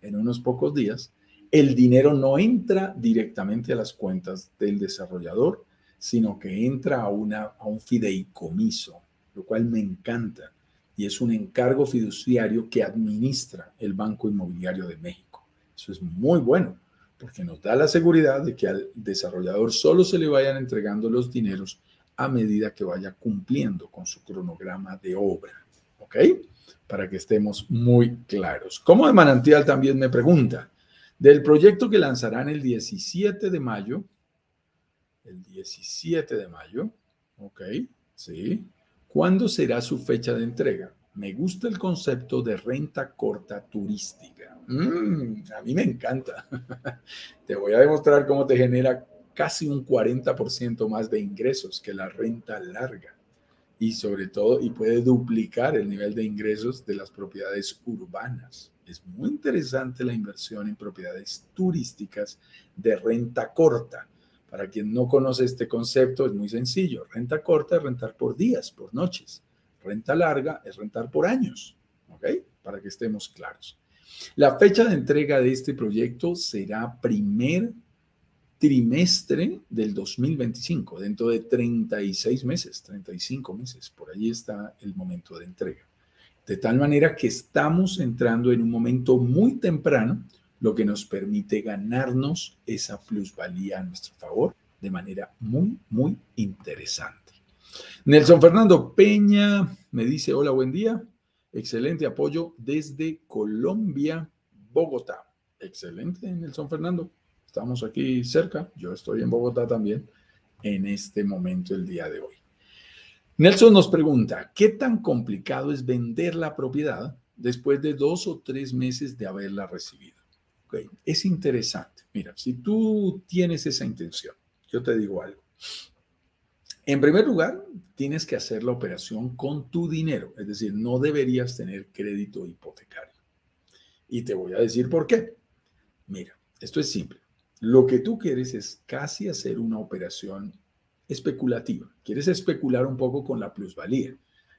en unos pocos días, el dinero no entra directamente a las cuentas del desarrollador, sino que entra a, una, a un fideicomiso, lo cual me encanta. Y es un encargo fiduciario que administra el Banco Inmobiliario de México. Eso es muy bueno, porque nos da la seguridad de que al desarrollador solo se le vayan entregando los dineros a medida que vaya cumpliendo con su cronograma de obra. ¿Ok? Para que estemos muy claros. Como de manantial también me pregunta, del proyecto que lanzarán el 17 de mayo, el 17 de mayo, ¿ok? Sí. ¿Cuándo será su fecha de entrega? Me gusta el concepto de renta corta turística. Mm, a mí me encanta. Te voy a demostrar cómo te genera casi un 40% más de ingresos que la renta larga y sobre todo y puede duplicar el nivel de ingresos de las propiedades urbanas. Es muy interesante la inversión en propiedades turísticas de renta corta. Para quien no conoce este concepto, es muy sencillo. Renta corta es rentar por días, por noches. Renta larga es rentar por años, ¿ok? Para que estemos claros. La fecha de entrega de este proyecto será primer trimestre del 2025, dentro de 36 meses, 35 meses, por allí está el momento de entrega. De tal manera que estamos entrando en un momento muy temprano, lo que nos permite ganarnos esa plusvalía a nuestro favor de manera muy, muy interesante. Nelson Fernando Peña me dice, hola, buen día. Excelente apoyo desde Colombia, Bogotá. Excelente, Nelson Fernando. Estamos aquí cerca. Yo estoy en Bogotá también en este momento, el día de hoy. Nelson nos pregunta, ¿qué tan complicado es vender la propiedad después de dos o tres meses de haberla recibido? Es interesante. Mira, si tú tienes esa intención, yo te digo algo. En primer lugar, tienes que hacer la operación con tu dinero, es decir, no deberías tener crédito hipotecario. Y te voy a decir por qué. Mira, esto es simple. Lo que tú quieres es casi hacer una operación especulativa. Quieres especular un poco con la plusvalía.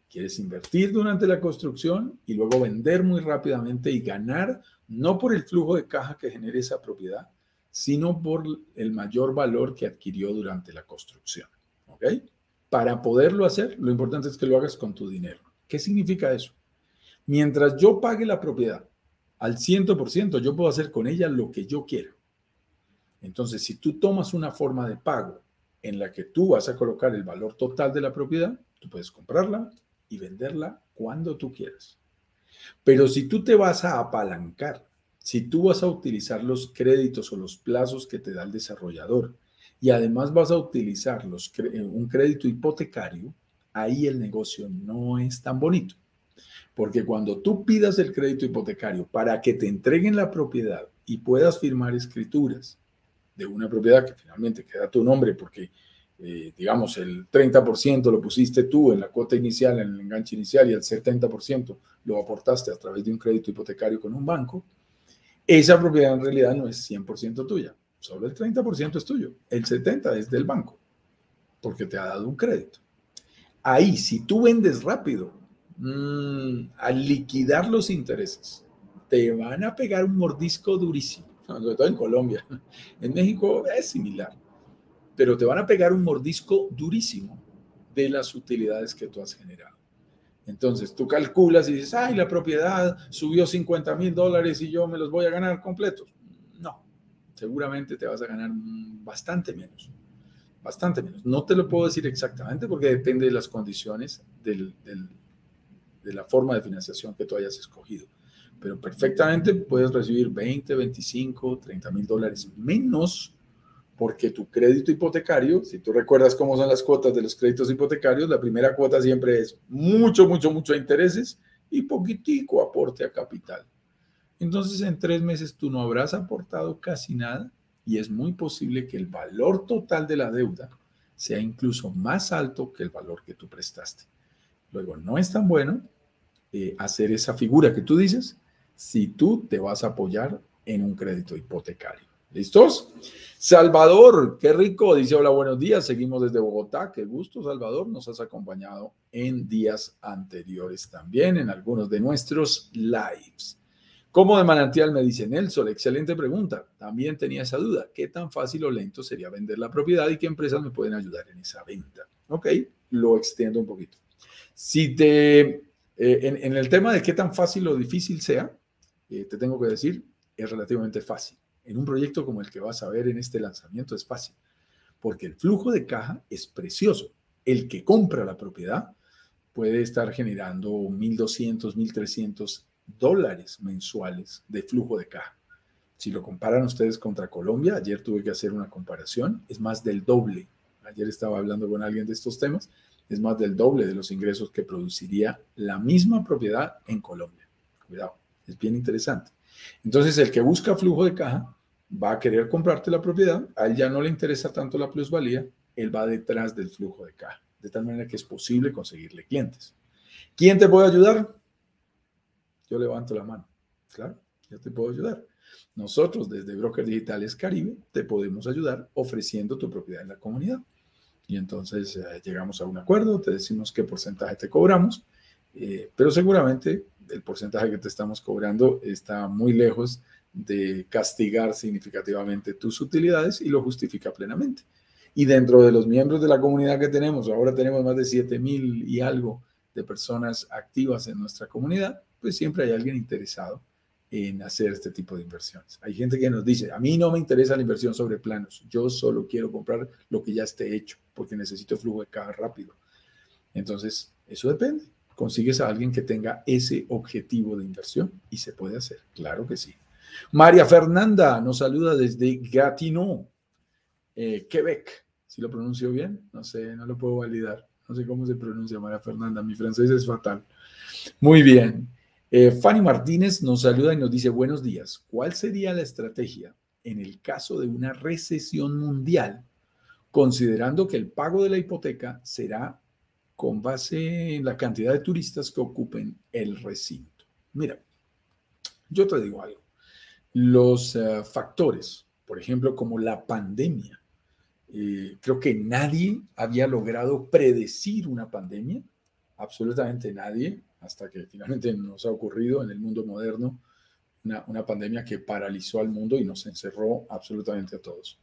Quieres invertir durante la construcción y luego vender muy rápidamente y ganar no por el flujo de caja que genere esa propiedad, sino por el mayor valor que adquirió durante la construcción. ¿Ok? Para poderlo hacer, lo importante es que lo hagas con tu dinero. ¿Qué significa eso? Mientras yo pague la propiedad al 100%, yo puedo hacer con ella lo que yo quiera. Entonces, si tú tomas una forma de pago en la que tú vas a colocar el valor total de la propiedad, tú puedes comprarla y venderla cuando tú quieras. Pero si tú te vas a apalancar, si tú vas a utilizar los créditos o los plazos que te da el desarrollador y además vas a utilizar eh, un crédito hipotecario, ahí el negocio no es tan bonito. Porque cuando tú pidas el crédito hipotecario para que te entreguen la propiedad y puedas firmar escrituras de una propiedad que finalmente queda tu nombre porque, eh, digamos, el 30% lo pusiste tú en la cuota inicial, en el enganche inicial y el 70% lo aportaste a través de un crédito hipotecario con un banco, esa propiedad en realidad no es 100% tuya, solo el 30% es tuyo, el 70% es del banco, porque te ha dado un crédito. Ahí, si tú vendes rápido, mmm, al liquidar los intereses, te van a pegar un mordisco durísimo sobre todo en Colombia. En México es similar, pero te van a pegar un mordisco durísimo de las utilidades que tú has generado. Entonces tú calculas y dices, ay, la propiedad subió 50 mil dólares y yo me los voy a ganar completos. No, seguramente te vas a ganar bastante menos, bastante menos. No te lo puedo decir exactamente porque depende de las condiciones de la forma de financiación que tú hayas escogido pero perfectamente puedes recibir 20, 25, 30 mil dólares menos porque tu crédito hipotecario, si tú recuerdas cómo son las cuotas de los créditos hipotecarios, la primera cuota siempre es mucho, mucho, mucho intereses y poquitico aporte a capital. Entonces en tres meses tú no habrás aportado casi nada y es muy posible que el valor total de la deuda sea incluso más alto que el valor que tú prestaste. Luego, no es tan bueno eh, hacer esa figura que tú dices, si tú te vas a apoyar en un crédito hipotecario. ¿Listos? Salvador, qué rico, dice hola, buenos días, seguimos desde Bogotá, qué gusto Salvador, nos has acompañado en días anteriores también, en algunos de nuestros lives. Como de manantial me dice Nelson, excelente pregunta, también tenía esa duda, ¿qué tan fácil o lento sería vender la propiedad y qué empresas me pueden ayudar en esa venta? Ok, lo extiendo un poquito. Si te, eh, en el tema de qué tan fácil o difícil sea, eh, te tengo que decir, es relativamente fácil. En un proyecto como el que vas a ver en este lanzamiento es fácil, porque el flujo de caja es precioso. El que compra la propiedad puede estar generando 1.200, 1.300 dólares mensuales de flujo de caja. Si lo comparan ustedes contra Colombia, ayer tuve que hacer una comparación, es más del doble. Ayer estaba hablando con alguien de estos temas, es más del doble de los ingresos que produciría la misma propiedad en Colombia. Cuidado. Es bien interesante. Entonces, el que busca flujo de caja va a querer comprarte la propiedad, a él ya no le interesa tanto la plusvalía, él va detrás del flujo de caja, de tal manera que es posible conseguirle clientes. ¿Quién te puede ayudar? Yo levanto la mano. Claro, yo te puedo ayudar. Nosotros desde Broker Digitales Caribe te podemos ayudar ofreciendo tu propiedad en la comunidad. y entonces eh, llegamos a un acuerdo, te decimos qué porcentaje te cobramos, eh, pero seguramente el porcentaje que te estamos cobrando está muy lejos de castigar significativamente tus utilidades y lo justifica plenamente. Y dentro de los miembros de la comunidad que tenemos, ahora tenemos más de 7 mil y algo de personas activas en nuestra comunidad, pues siempre hay alguien interesado en hacer este tipo de inversiones. Hay gente que nos dice, a mí no me interesa la inversión sobre planos, yo solo quiero comprar lo que ya esté hecho porque necesito flujo de caja rápido. Entonces, eso depende. Consigues a alguien que tenga ese objetivo de inversión y se puede hacer, claro que sí. María Fernanda nos saluda desde Gatineau, eh, Quebec. Si lo pronuncio bien, no sé, no lo puedo validar. No sé cómo se pronuncia María Fernanda, mi francés es fatal. Muy bien. Eh, Fanny Martínez nos saluda y nos dice buenos días. ¿Cuál sería la estrategia en el caso de una recesión mundial, considerando que el pago de la hipoteca será con base en la cantidad de turistas que ocupen el recinto? Mira, yo te digo algo. Los eh, factores, por ejemplo, como la pandemia, eh, creo que nadie había logrado predecir una pandemia, absolutamente nadie hasta que finalmente nos ha ocurrido en el mundo moderno una, una, pandemia que paralizó al mundo y nos encerró absolutamente a todos.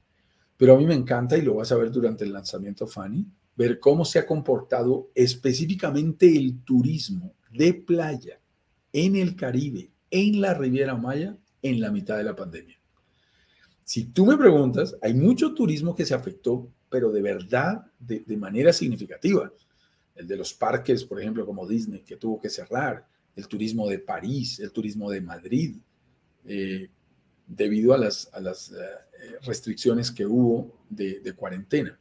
Pero a mí me encanta, y lo vas a ver durante el lanzamiento, Fanny, ver cómo se ha comportado específicamente el turismo de playa en el Caribe, en la Riviera Maya, en la mitad de la pandemia. Si tú me preguntas, hay mucho turismo que se afectó, pero de verdad, de, de manera significativa el de los parques, por ejemplo, como Disney, que tuvo que cerrar, el turismo de París, el turismo de Madrid, eh, debido a las, a las eh, restricciones que hubo de, de, cuarentena.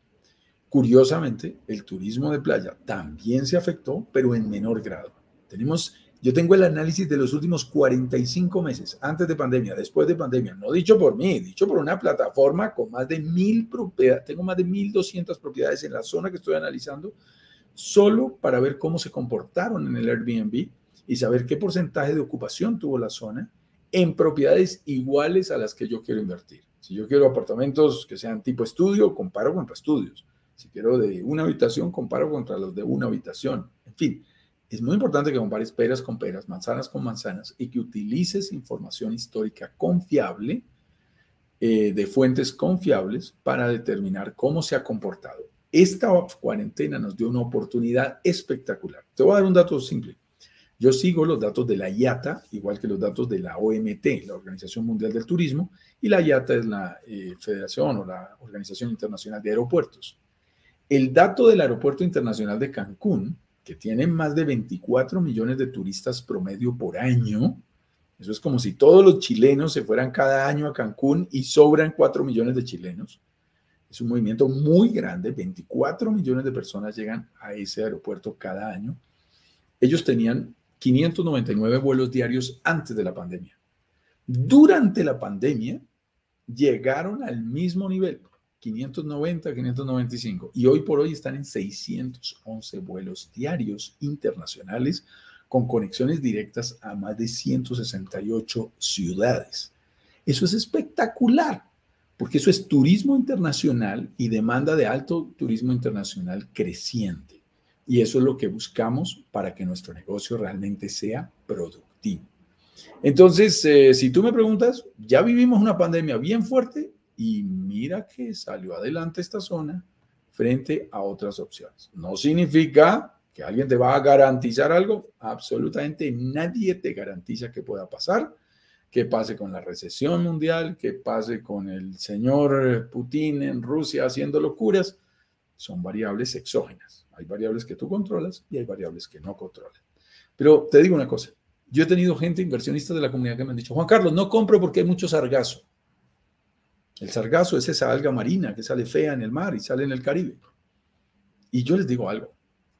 Curiosamente, el turismo de playa también se afectó, pero en menor grado. Tenemos, yo tengo el análisis de los últimos 45 meses, antes de pandemia, después de pandemia, no dicho por mí, dicho por una plataforma con más de mil propiedades, tengo más de 1.200 propiedades en la zona que estoy analizando, solo para ver cómo se comportaron en el Airbnb y saber qué porcentaje de ocupación tuvo la zona en propiedades iguales a las que yo quiero invertir. Si yo quiero apartamentos que sean tipo estudio, comparo contra estudios. Si quiero de una habitación, comparo contra los de una habitación. En fin, es muy importante que compares peras con peras, manzanas con manzanas y que utilices información histórica confiable eh, de fuentes confiables para determinar cómo se ha comportado esta cuarentena nos dio una oportunidad espectacular. Te voy a dar un dato simple. Yo sigo los datos de la IATA, igual que los datos de la OMT, la Organización Mundial del Turismo, y la IATA es la eh, Federación o la Organización Internacional de Aeropuertos. El dato del Aeropuerto Internacional de Cancún, que tiene más de 24 millones de turistas promedio por año, eso es como si todos los chilenos se fueran cada año a Cancún y sobran 4 millones de chilenos. Es un movimiento muy grande, 24 millones de personas llegan a ese aeropuerto cada año. Ellos tenían 599 vuelos diarios antes de la pandemia. Durante la pandemia llegaron al mismo nivel, 590, 595, y hoy por hoy están en 611 vuelos diarios internacionales con conexiones directas a más de 168 ciudades. Eso es espectacular porque eso es turismo internacional y demanda de alto turismo internacional creciente. Y eso es lo que buscamos para que nuestro negocio realmente sea productivo. Entonces, eh, si tú me preguntas, ya vivimos una pandemia bien fuerte y mira que salió adelante esta zona frente a otras opciones. No significa que alguien te va a garantizar algo, absolutamente nadie te garantiza que pueda pasar qué pase con la recesión mundial, qué pase con el señor Putin en Rusia haciendo locuras, son variables exógenas. Hay variables que tú controlas y hay variables que no controlas. Pero te digo una cosa, yo he tenido gente inversionista de la comunidad que me han dicho, Juan Carlos, no compro porque hay mucho sargazo. El sargazo es esa alga marina que sale fea en el mar y sale en el Caribe. Y yo les digo algo,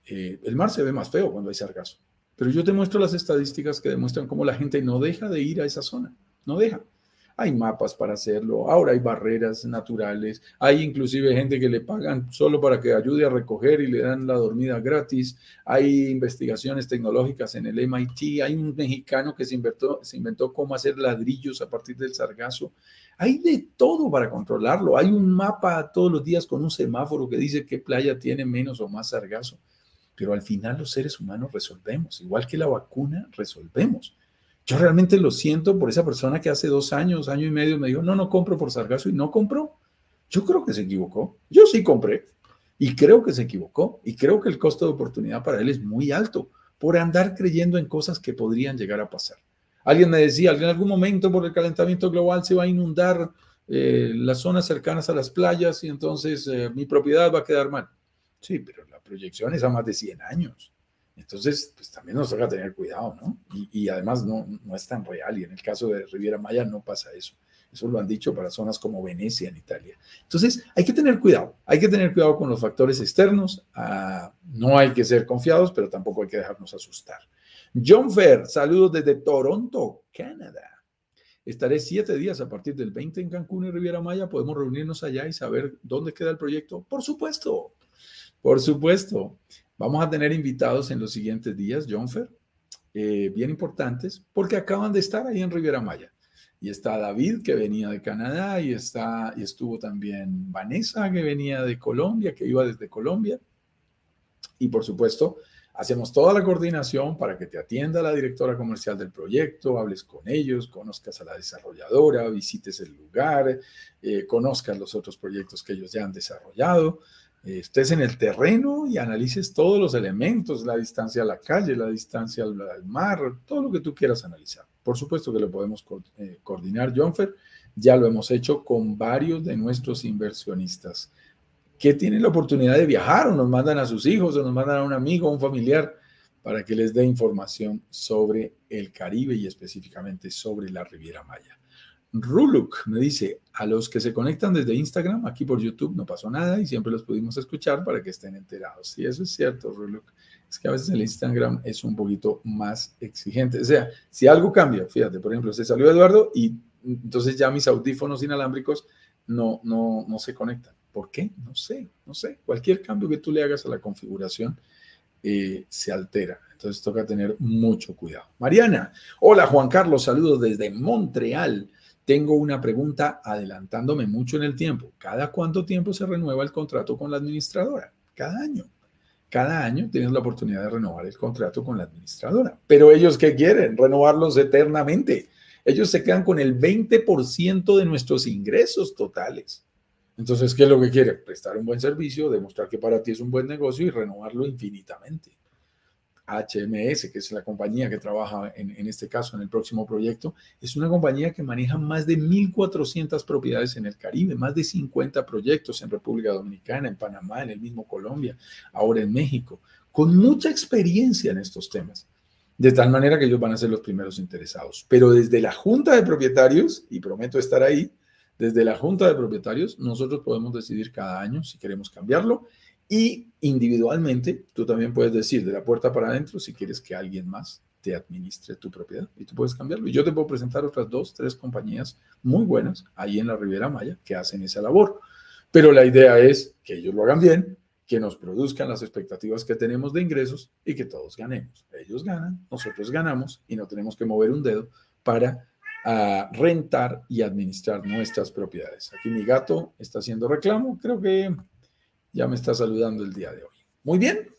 eh, el mar se ve más feo cuando hay sargazo. Pero yo te muestro las estadísticas que demuestran cómo la gente no deja de ir a esa zona, no deja. hay mapas para hacerlo, ahora hay barreras naturales, hay inclusive gente que le pagan solo para que ayude a recoger y le dan la dormida gratis, hay investigaciones tecnológicas en el MIT, hay un mexicano que se inventó, se inventó cómo hacer ladrillos a partir del sargazo, hay de todo para controlarlo, hay un mapa todos los días con un semáforo que dice qué playa tiene menos o más sargazo, pero al final los seres humanos resolvemos, igual que la vacuna, resolvemos. Yo realmente lo siento por esa persona que hace dos años, año y medio me dijo, no, no compro por sargazo y no compró. Yo creo que se equivocó. Yo sí compré y creo que se equivocó y creo que el costo de oportunidad para él es muy alto por andar creyendo en cosas que podrían llegar a pasar. Alguien me decía, en algún momento por el calentamiento global se va a inundar eh, las zonas cercanas a las playas y entonces eh, mi propiedad va a quedar mal. Sí, pero la proyección es a más de 100 años. Entonces, pues también nos toca tener cuidado, ¿no? Y, además no, no es tan real. Y en el caso de Riviera Maya no pasa eso. Eso lo han dicho para zonas como Venecia en Italia. Entonces, hay que tener cuidado. Hay que tener cuidado con los factores externos. Ah, no hay que ser confiados, pero tampoco hay que dejarnos asustar. John Fair, saludos desde Toronto, Canadá. Estaré siete días a partir del 20 en Cancún y Riviera Maya. Podemos reunirnos allá y saber dónde queda el proyecto. Por supuesto, por supuesto. Vamos a tener invitados en los siguientes días, Jonfer, eh, bien importantes, porque acaban de estar ahí en Riviera Maya. Y está David, que venía de Canadá, y, está, y estuvo también Vanessa, que venía de Colombia, que iba desde Colombia. Y por supuesto, hacemos toda la coordinación para que te atienda la directora comercial del proyecto, hables con ellos, conozcas a la desarrolladora, visites el lugar, eh, conozcas los otros proyectos que ellos ya han desarrollado estés en el terreno y analices todos los elementos, la distancia a la calle, la distancia al, mar, todo lo que tú quieras analizar. Por supuesto que lo podemos eh, coordinar, Jonfer. Ya lo hemos hecho con varios de nuestros inversionistas que tienen la oportunidad de viajar o nos mandan a sus hijos o nos mandan a un amigo un familiar para que les dé información sobre el Caribe y específicamente sobre la Riviera Maya. Ruluk me dice, a los que se conectan desde Instagram, aquí por YouTube no pasó nada y siempre los pudimos escuchar para que estén enterados. Y eso es cierto, Ruluk. Es que a veces el Instagram es un poquito más exigente. O sea, si algo cambia, fíjate, por ejemplo, se salió Eduardo y entonces ya mis audífonos inalámbricos no, no, no se conectan. ¿Por qué? No sé, no sé. Cualquier cambio que tú le hagas a la configuración eh, se altera. Entonces toca tener mucho cuidado. Mariana, hola Juan Carlos, saludos desde Montreal. Tengo una pregunta adelantándome mucho en el tiempo. ¿Cada cuánto tiempo se renueva el contrato con la administradora? Cada año. Cada año tienes la oportunidad de renovar el contrato con la administradora. Pero ellos qué quieren? Renovarlos eternamente. Ellos se quedan con el 20% de nuestros ingresos totales. Entonces, ¿qué es lo que quieren? Prestar un buen servicio, demostrar que para ti es un buen negocio y renovarlo infinitamente. HMS, que es la compañía que trabaja en, este caso en el próximo proyecto, es una compañía que maneja más de 1.400 propiedades en el Caribe, más de 50 proyectos en República Dominicana, en Panamá, en el mismo Colombia, ahora en México, con mucha experiencia en estos temas. De tal manera que ellos van a ser los primeros interesados. Pero desde la Junta de Propietarios, y prometo estar ahí, desde la Junta de Propietarios, nosotros podemos decidir cada año si queremos cambiarlo y individualmente, tú también puedes decir de la puerta para adentro si quieres que alguien más te administre tu propiedad y tú puedes cambiarlo. Y yo te puedo presentar otras dos, tres compañías muy buenas ahí en la Riviera Maya que hacen esa labor. Pero la idea es que ellos lo hagan bien, que nos produzcan las expectativas que tenemos de ingresos y que todos ganemos. Ellos ganan, nosotros ganamos y no tenemos que mover un dedo para ah, rentar y administrar nuestras propiedades. Aquí mi gato está haciendo reclamo, creo que ya me está saludando el día de hoy. Muy bien.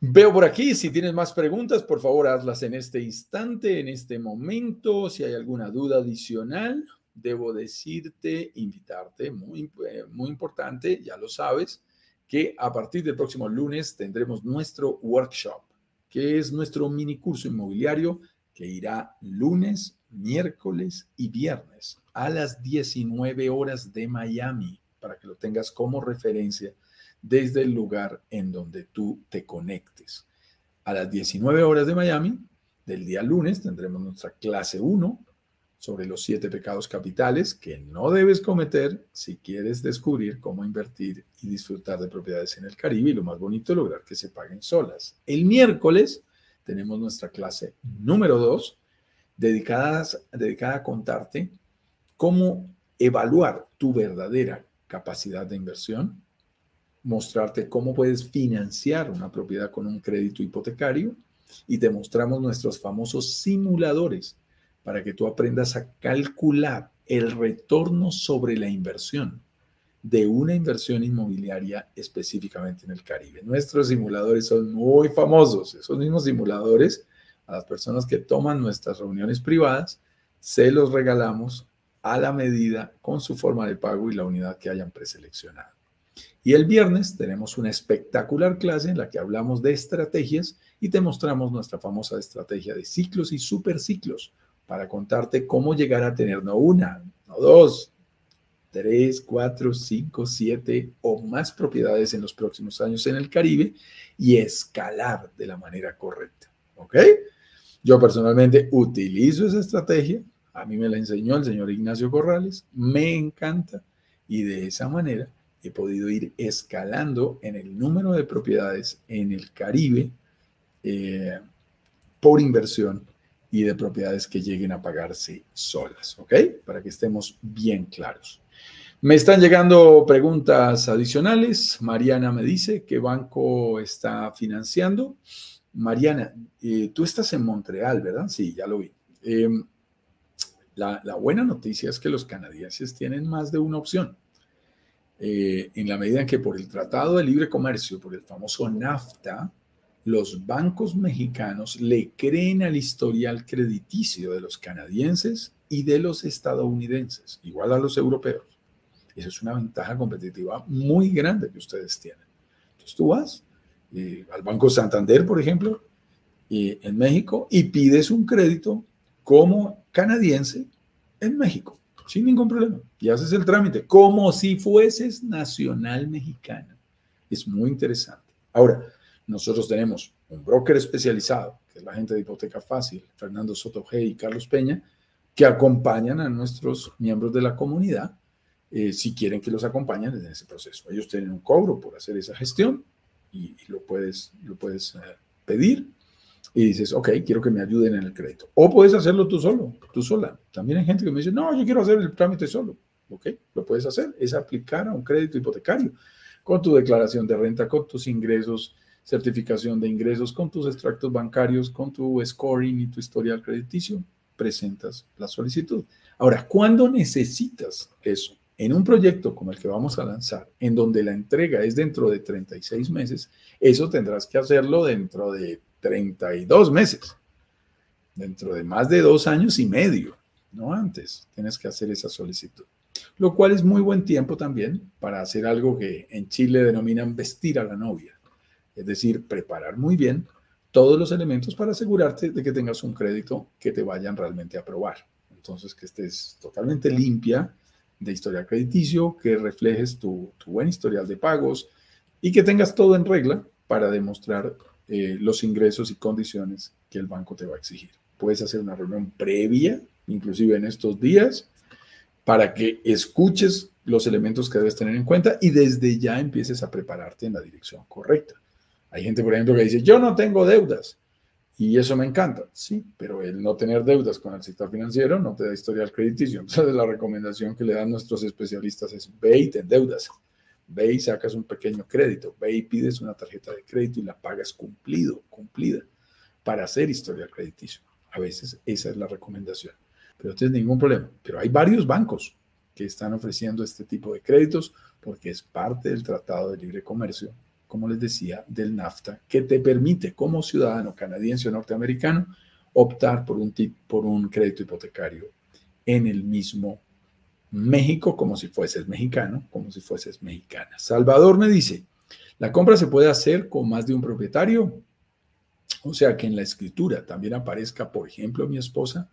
Veo por aquí, si tienes más preguntas, por favor, hazlas en este instante, en este momento. Si hay alguna duda adicional, debo decirte, invitarte, muy, muy importante, ya lo sabes, que a partir del próximo lunes tendremos nuestro workshop, que es nuestro mini curso inmobiliario que irá lunes, miércoles y viernes a las 19 horas de Miami para que lo tengas como referencia desde el lugar en donde tú te conectes. A las 19 horas de Miami, del día lunes, tendremos nuestra clase 1 sobre los siete pecados capitales que no debes cometer si quieres descubrir cómo invertir y disfrutar de propiedades en el Caribe y lo más bonito, lograr que se paguen solas. El miércoles tenemos nuestra clase número 2 dedicada a contarte cómo evaluar tu verdadera capacidad de inversión, mostrarte cómo puedes financiar una propiedad con un crédito hipotecario y te mostramos nuestros famosos simuladores para que tú aprendas a calcular el retorno sobre la inversión de una inversión inmobiliaria específicamente en el Caribe. Nuestros simuladores son muy famosos. Esos mismos simuladores, a las personas que toman nuestras reuniones privadas, se los regalamos a la medida con su forma de pago y la unidad que hayan preseleccionado. Y el viernes tenemos una espectacular clase en la que hablamos de estrategias y te mostramos nuestra famosa estrategia de ciclos y superciclos para contarte cómo llegar a tener no una, no dos, tres, cuatro, cinco, siete o más propiedades en los próximos años en el Caribe y escalar de la manera correcta. ¿Ok? Yo personalmente utilizo esa estrategia. A mí me la enseñó el señor Ignacio Corrales. Me encanta. Y de esa manera he podido ir escalando en el número de propiedades en el Caribe eh, por inversión y de propiedades que lleguen a pagarse solas, ¿ok? Para que estemos bien claros. Me están llegando preguntas adicionales. Mariana me dice qué banco está financiando. Mariana, eh, tú estás en Montreal, ¿verdad? Sí, ya lo vi. Em, la, buena noticia es que los canadienses tienen más de una opción. Eh, en la medida en que por el Tratado de Libre Comercio, por el famoso NAFTA, los bancos mexicanos le creen al historial crediticio de los canadienses y de los estadounidenses, igual a los europeos. Esa es una ventaja competitiva muy grande que ustedes tienen. Entonces tú vas al Banco Santander, por ejemplo, en México, y pides un crédito como canadiense en México, sin ningún problema. Y haces el trámite como si fueses nacional mexicana. Es muy interesante. Ahora, nosotros tenemos un broker especializado, que es la gente de Hipoteca Fácil, Fernando Soto G y Carlos Peña, que acompañan a nuestros miembros de la comunidad eh, si quieren que los acompañen en ese proceso. Ellos tienen un cobro por hacer esa gestión y, lo puedes, lo puedes eh, pedir y dices, ok, quiero que me ayuden en el crédito. O puedes hacerlo tú solo, tú sola. También hay gente que me dice, no, yo quiero hacer el trámite solo. Ok, lo puedes hacer. Es aplicar a un crédito hipotecario con tu declaración de renta, con tus ingresos, certificación de ingresos, con tus extractos bancarios, con tu scoring y tu historial crediticio. Presentas la solicitud. Ahora, ¿cuándo necesitas eso? En un proyecto como el que vamos a lanzar, en donde la entrega es dentro de 36 meses, eso tendrás que hacerlo dentro de 32 meses, dentro de más de dos años y medio, no antes, tienes que hacer esa solicitud. Lo cual es muy buen tiempo también para hacer algo que en Chile denominan vestir a la novia, es decir, preparar muy bien todos los elementos para asegurarte de que tengas un crédito que te vayan realmente a aprobar. Entonces, que estés totalmente limpia, de historial crediticio, que reflejes tu, buen historial de pagos y que tengas todo en regla para demostrar eh, los ingresos y condiciones que el banco te va a exigir. Puedes hacer una reunión previa, inclusive en estos días, para que escuches los elementos que debes tener en cuenta y desde ya empieces a prepararte en la dirección correcta. Hay gente, por ejemplo, que dice, yo no tengo deudas. Y eso me encanta, sí, pero el no tener deudas con el sector financiero no te da historial crediticio. Entonces la recomendación que le dan nuestros especialistas es ve y te deudas. Ve y sacas un pequeño crédito. Ve y pides una tarjeta de crédito y la pagas cumplido, cumplida, para hacer historial crediticio. A veces esa es la recomendación. Pero no tienes ningún problema. Pero hay varios bancos que están ofreciendo este tipo de créditos porque es parte del Tratado de Libre Comercio como les decía, del NAFTA, que te permite como ciudadano canadiense o norteamericano optar por un, por un crédito hipotecario en el mismo México, como si fueses mexicano, como si fueses mexicana. Salvador me dice, ¿la compra se puede hacer con más de un propietario? O sea, que en la escritura también aparezca, por ejemplo, mi esposa,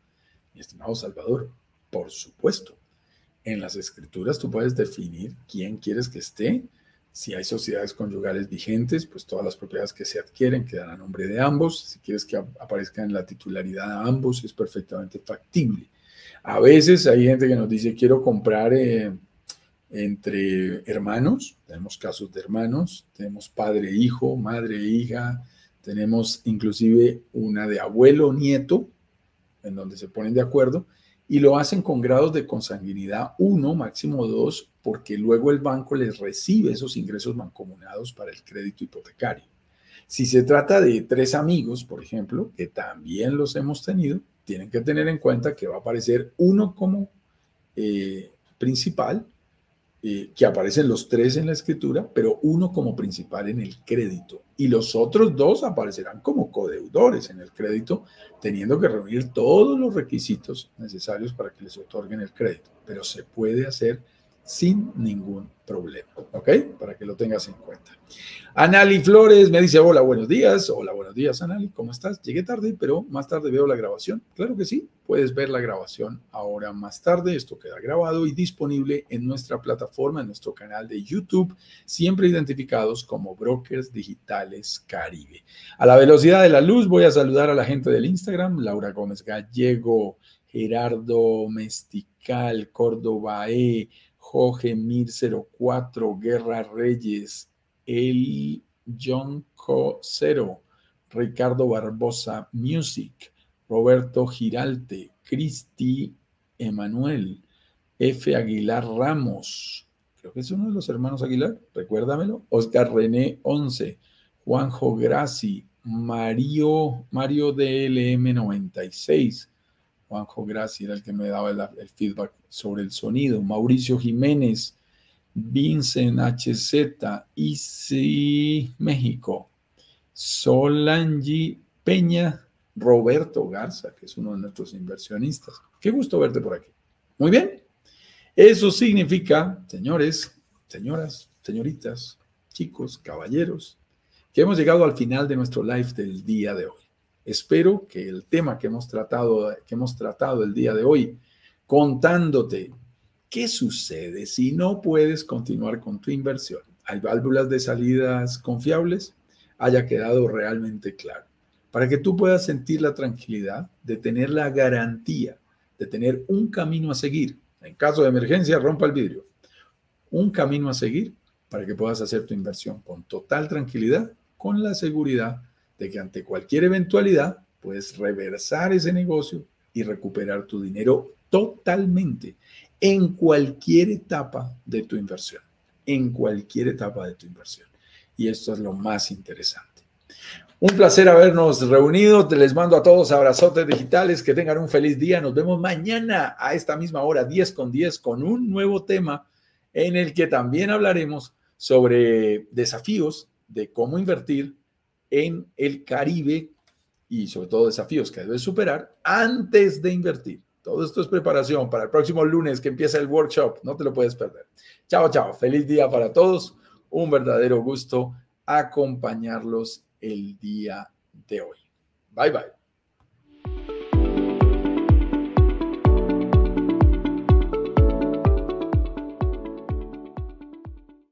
mi estimado Salvador, por supuesto. En las escrituras tú puedes definir quién quieres que esté, si hay sociedades conyugales vigentes, pues todas las propiedades que se adquieren quedan a nombre de ambos. Si quieres que aparezcan en la titularidad a ambos, es perfectamente factible. A veces hay gente que nos dice, quiero comprar eh, entre hermanos. Tenemos casos de hermanos, tenemos padre-hijo, madre-hija, tenemos inclusive una de abuelo-nieto, en donde se ponen de acuerdo y lo hacen con grados de consanguinidad 1, máximo 2, porque luego el banco les recibe esos ingresos mancomunados para el crédito hipotecario. Si se trata de tres amigos, por ejemplo, que también los hemos tenido, tienen que tener en cuenta que va a aparecer uno como eh, principal eh, que aparecen los tres en la escritura, pero uno como principal en el crédito. Y los otros dos aparecerán como codeudores en el crédito, teniendo que reunir todos los requisitos necesarios para que les otorguen el crédito. Pero se puede hacer sin ningún problema, ¿ok? Para que lo tengas en cuenta. Anali Flores me dice, hola, buenos días. Hola, buenos días, Anali, ¿cómo estás? Llegué tarde, pero más tarde veo la grabación. Claro que sí, puedes ver la grabación ahora más tarde. Esto queda grabado y disponible en nuestra plataforma, en nuestro canal de YouTube, siempre identificados como Brokers Digitales Caribe. A la velocidad de la luz voy a saludar a la gente del Instagram, Laura Gómez Gallego, Gerardo Mestical, Córdoba E, Jorge Mir 04, Guerra Reyes, El John Co 0, Ricardo Barbosa Music, Roberto Giralte, Cristi Emanuel, F. Aguilar Ramos, creo que es uno de los hermanos Aguilar, recuérdamelo, Oscar René 11, Juanjo Graci, Mario, Mario DLM 96, Juanjo Graci era el que me daba el, feedback sobre el sonido. Mauricio Jiménez, Vincent HZ, Easy México, Solangi Peña, Roberto Garza, que es uno de nuestros inversionistas. Qué gusto verte por aquí. Muy bien. Eso significa, señores, señoras, señoritas, chicos, caballeros, que hemos llegado al final de nuestro live del día de hoy. Espero que el tema que hemos tratado, que hemos tratado el día de hoy, contándote qué sucede si no puedes continuar con tu inversión, hay válvulas de salidas confiables, haya quedado realmente claro, para que tú puedas sentir la tranquilidad de tener la garantía de tener un camino a seguir. En caso de emergencia, rompa el vidrio. Un camino a seguir para que puedas hacer tu inversión con total tranquilidad, con la seguridad de que ante cualquier eventualidad puedes reversar ese negocio y recuperar tu dinero totalmente en cualquier etapa de tu inversión, en cualquier etapa de tu inversión. Y esto es lo más interesante. Un placer habernos reunido. Les mando a todos abrazotes digitales. Que tengan un feliz día. Nos vemos mañana a esta misma hora, 10 con 10, con un nuevo tema en el que también hablaremos sobre desafíos de cómo invertir en el Caribe y sobre todo desafíos que debes superar antes de invertir. Todo esto es preparación para el próximo lunes que empieza el workshop. No te lo puedes perder. Chao, chao. Feliz día para todos. Un verdadero gusto acompañarlos el día de hoy. Bye, bye.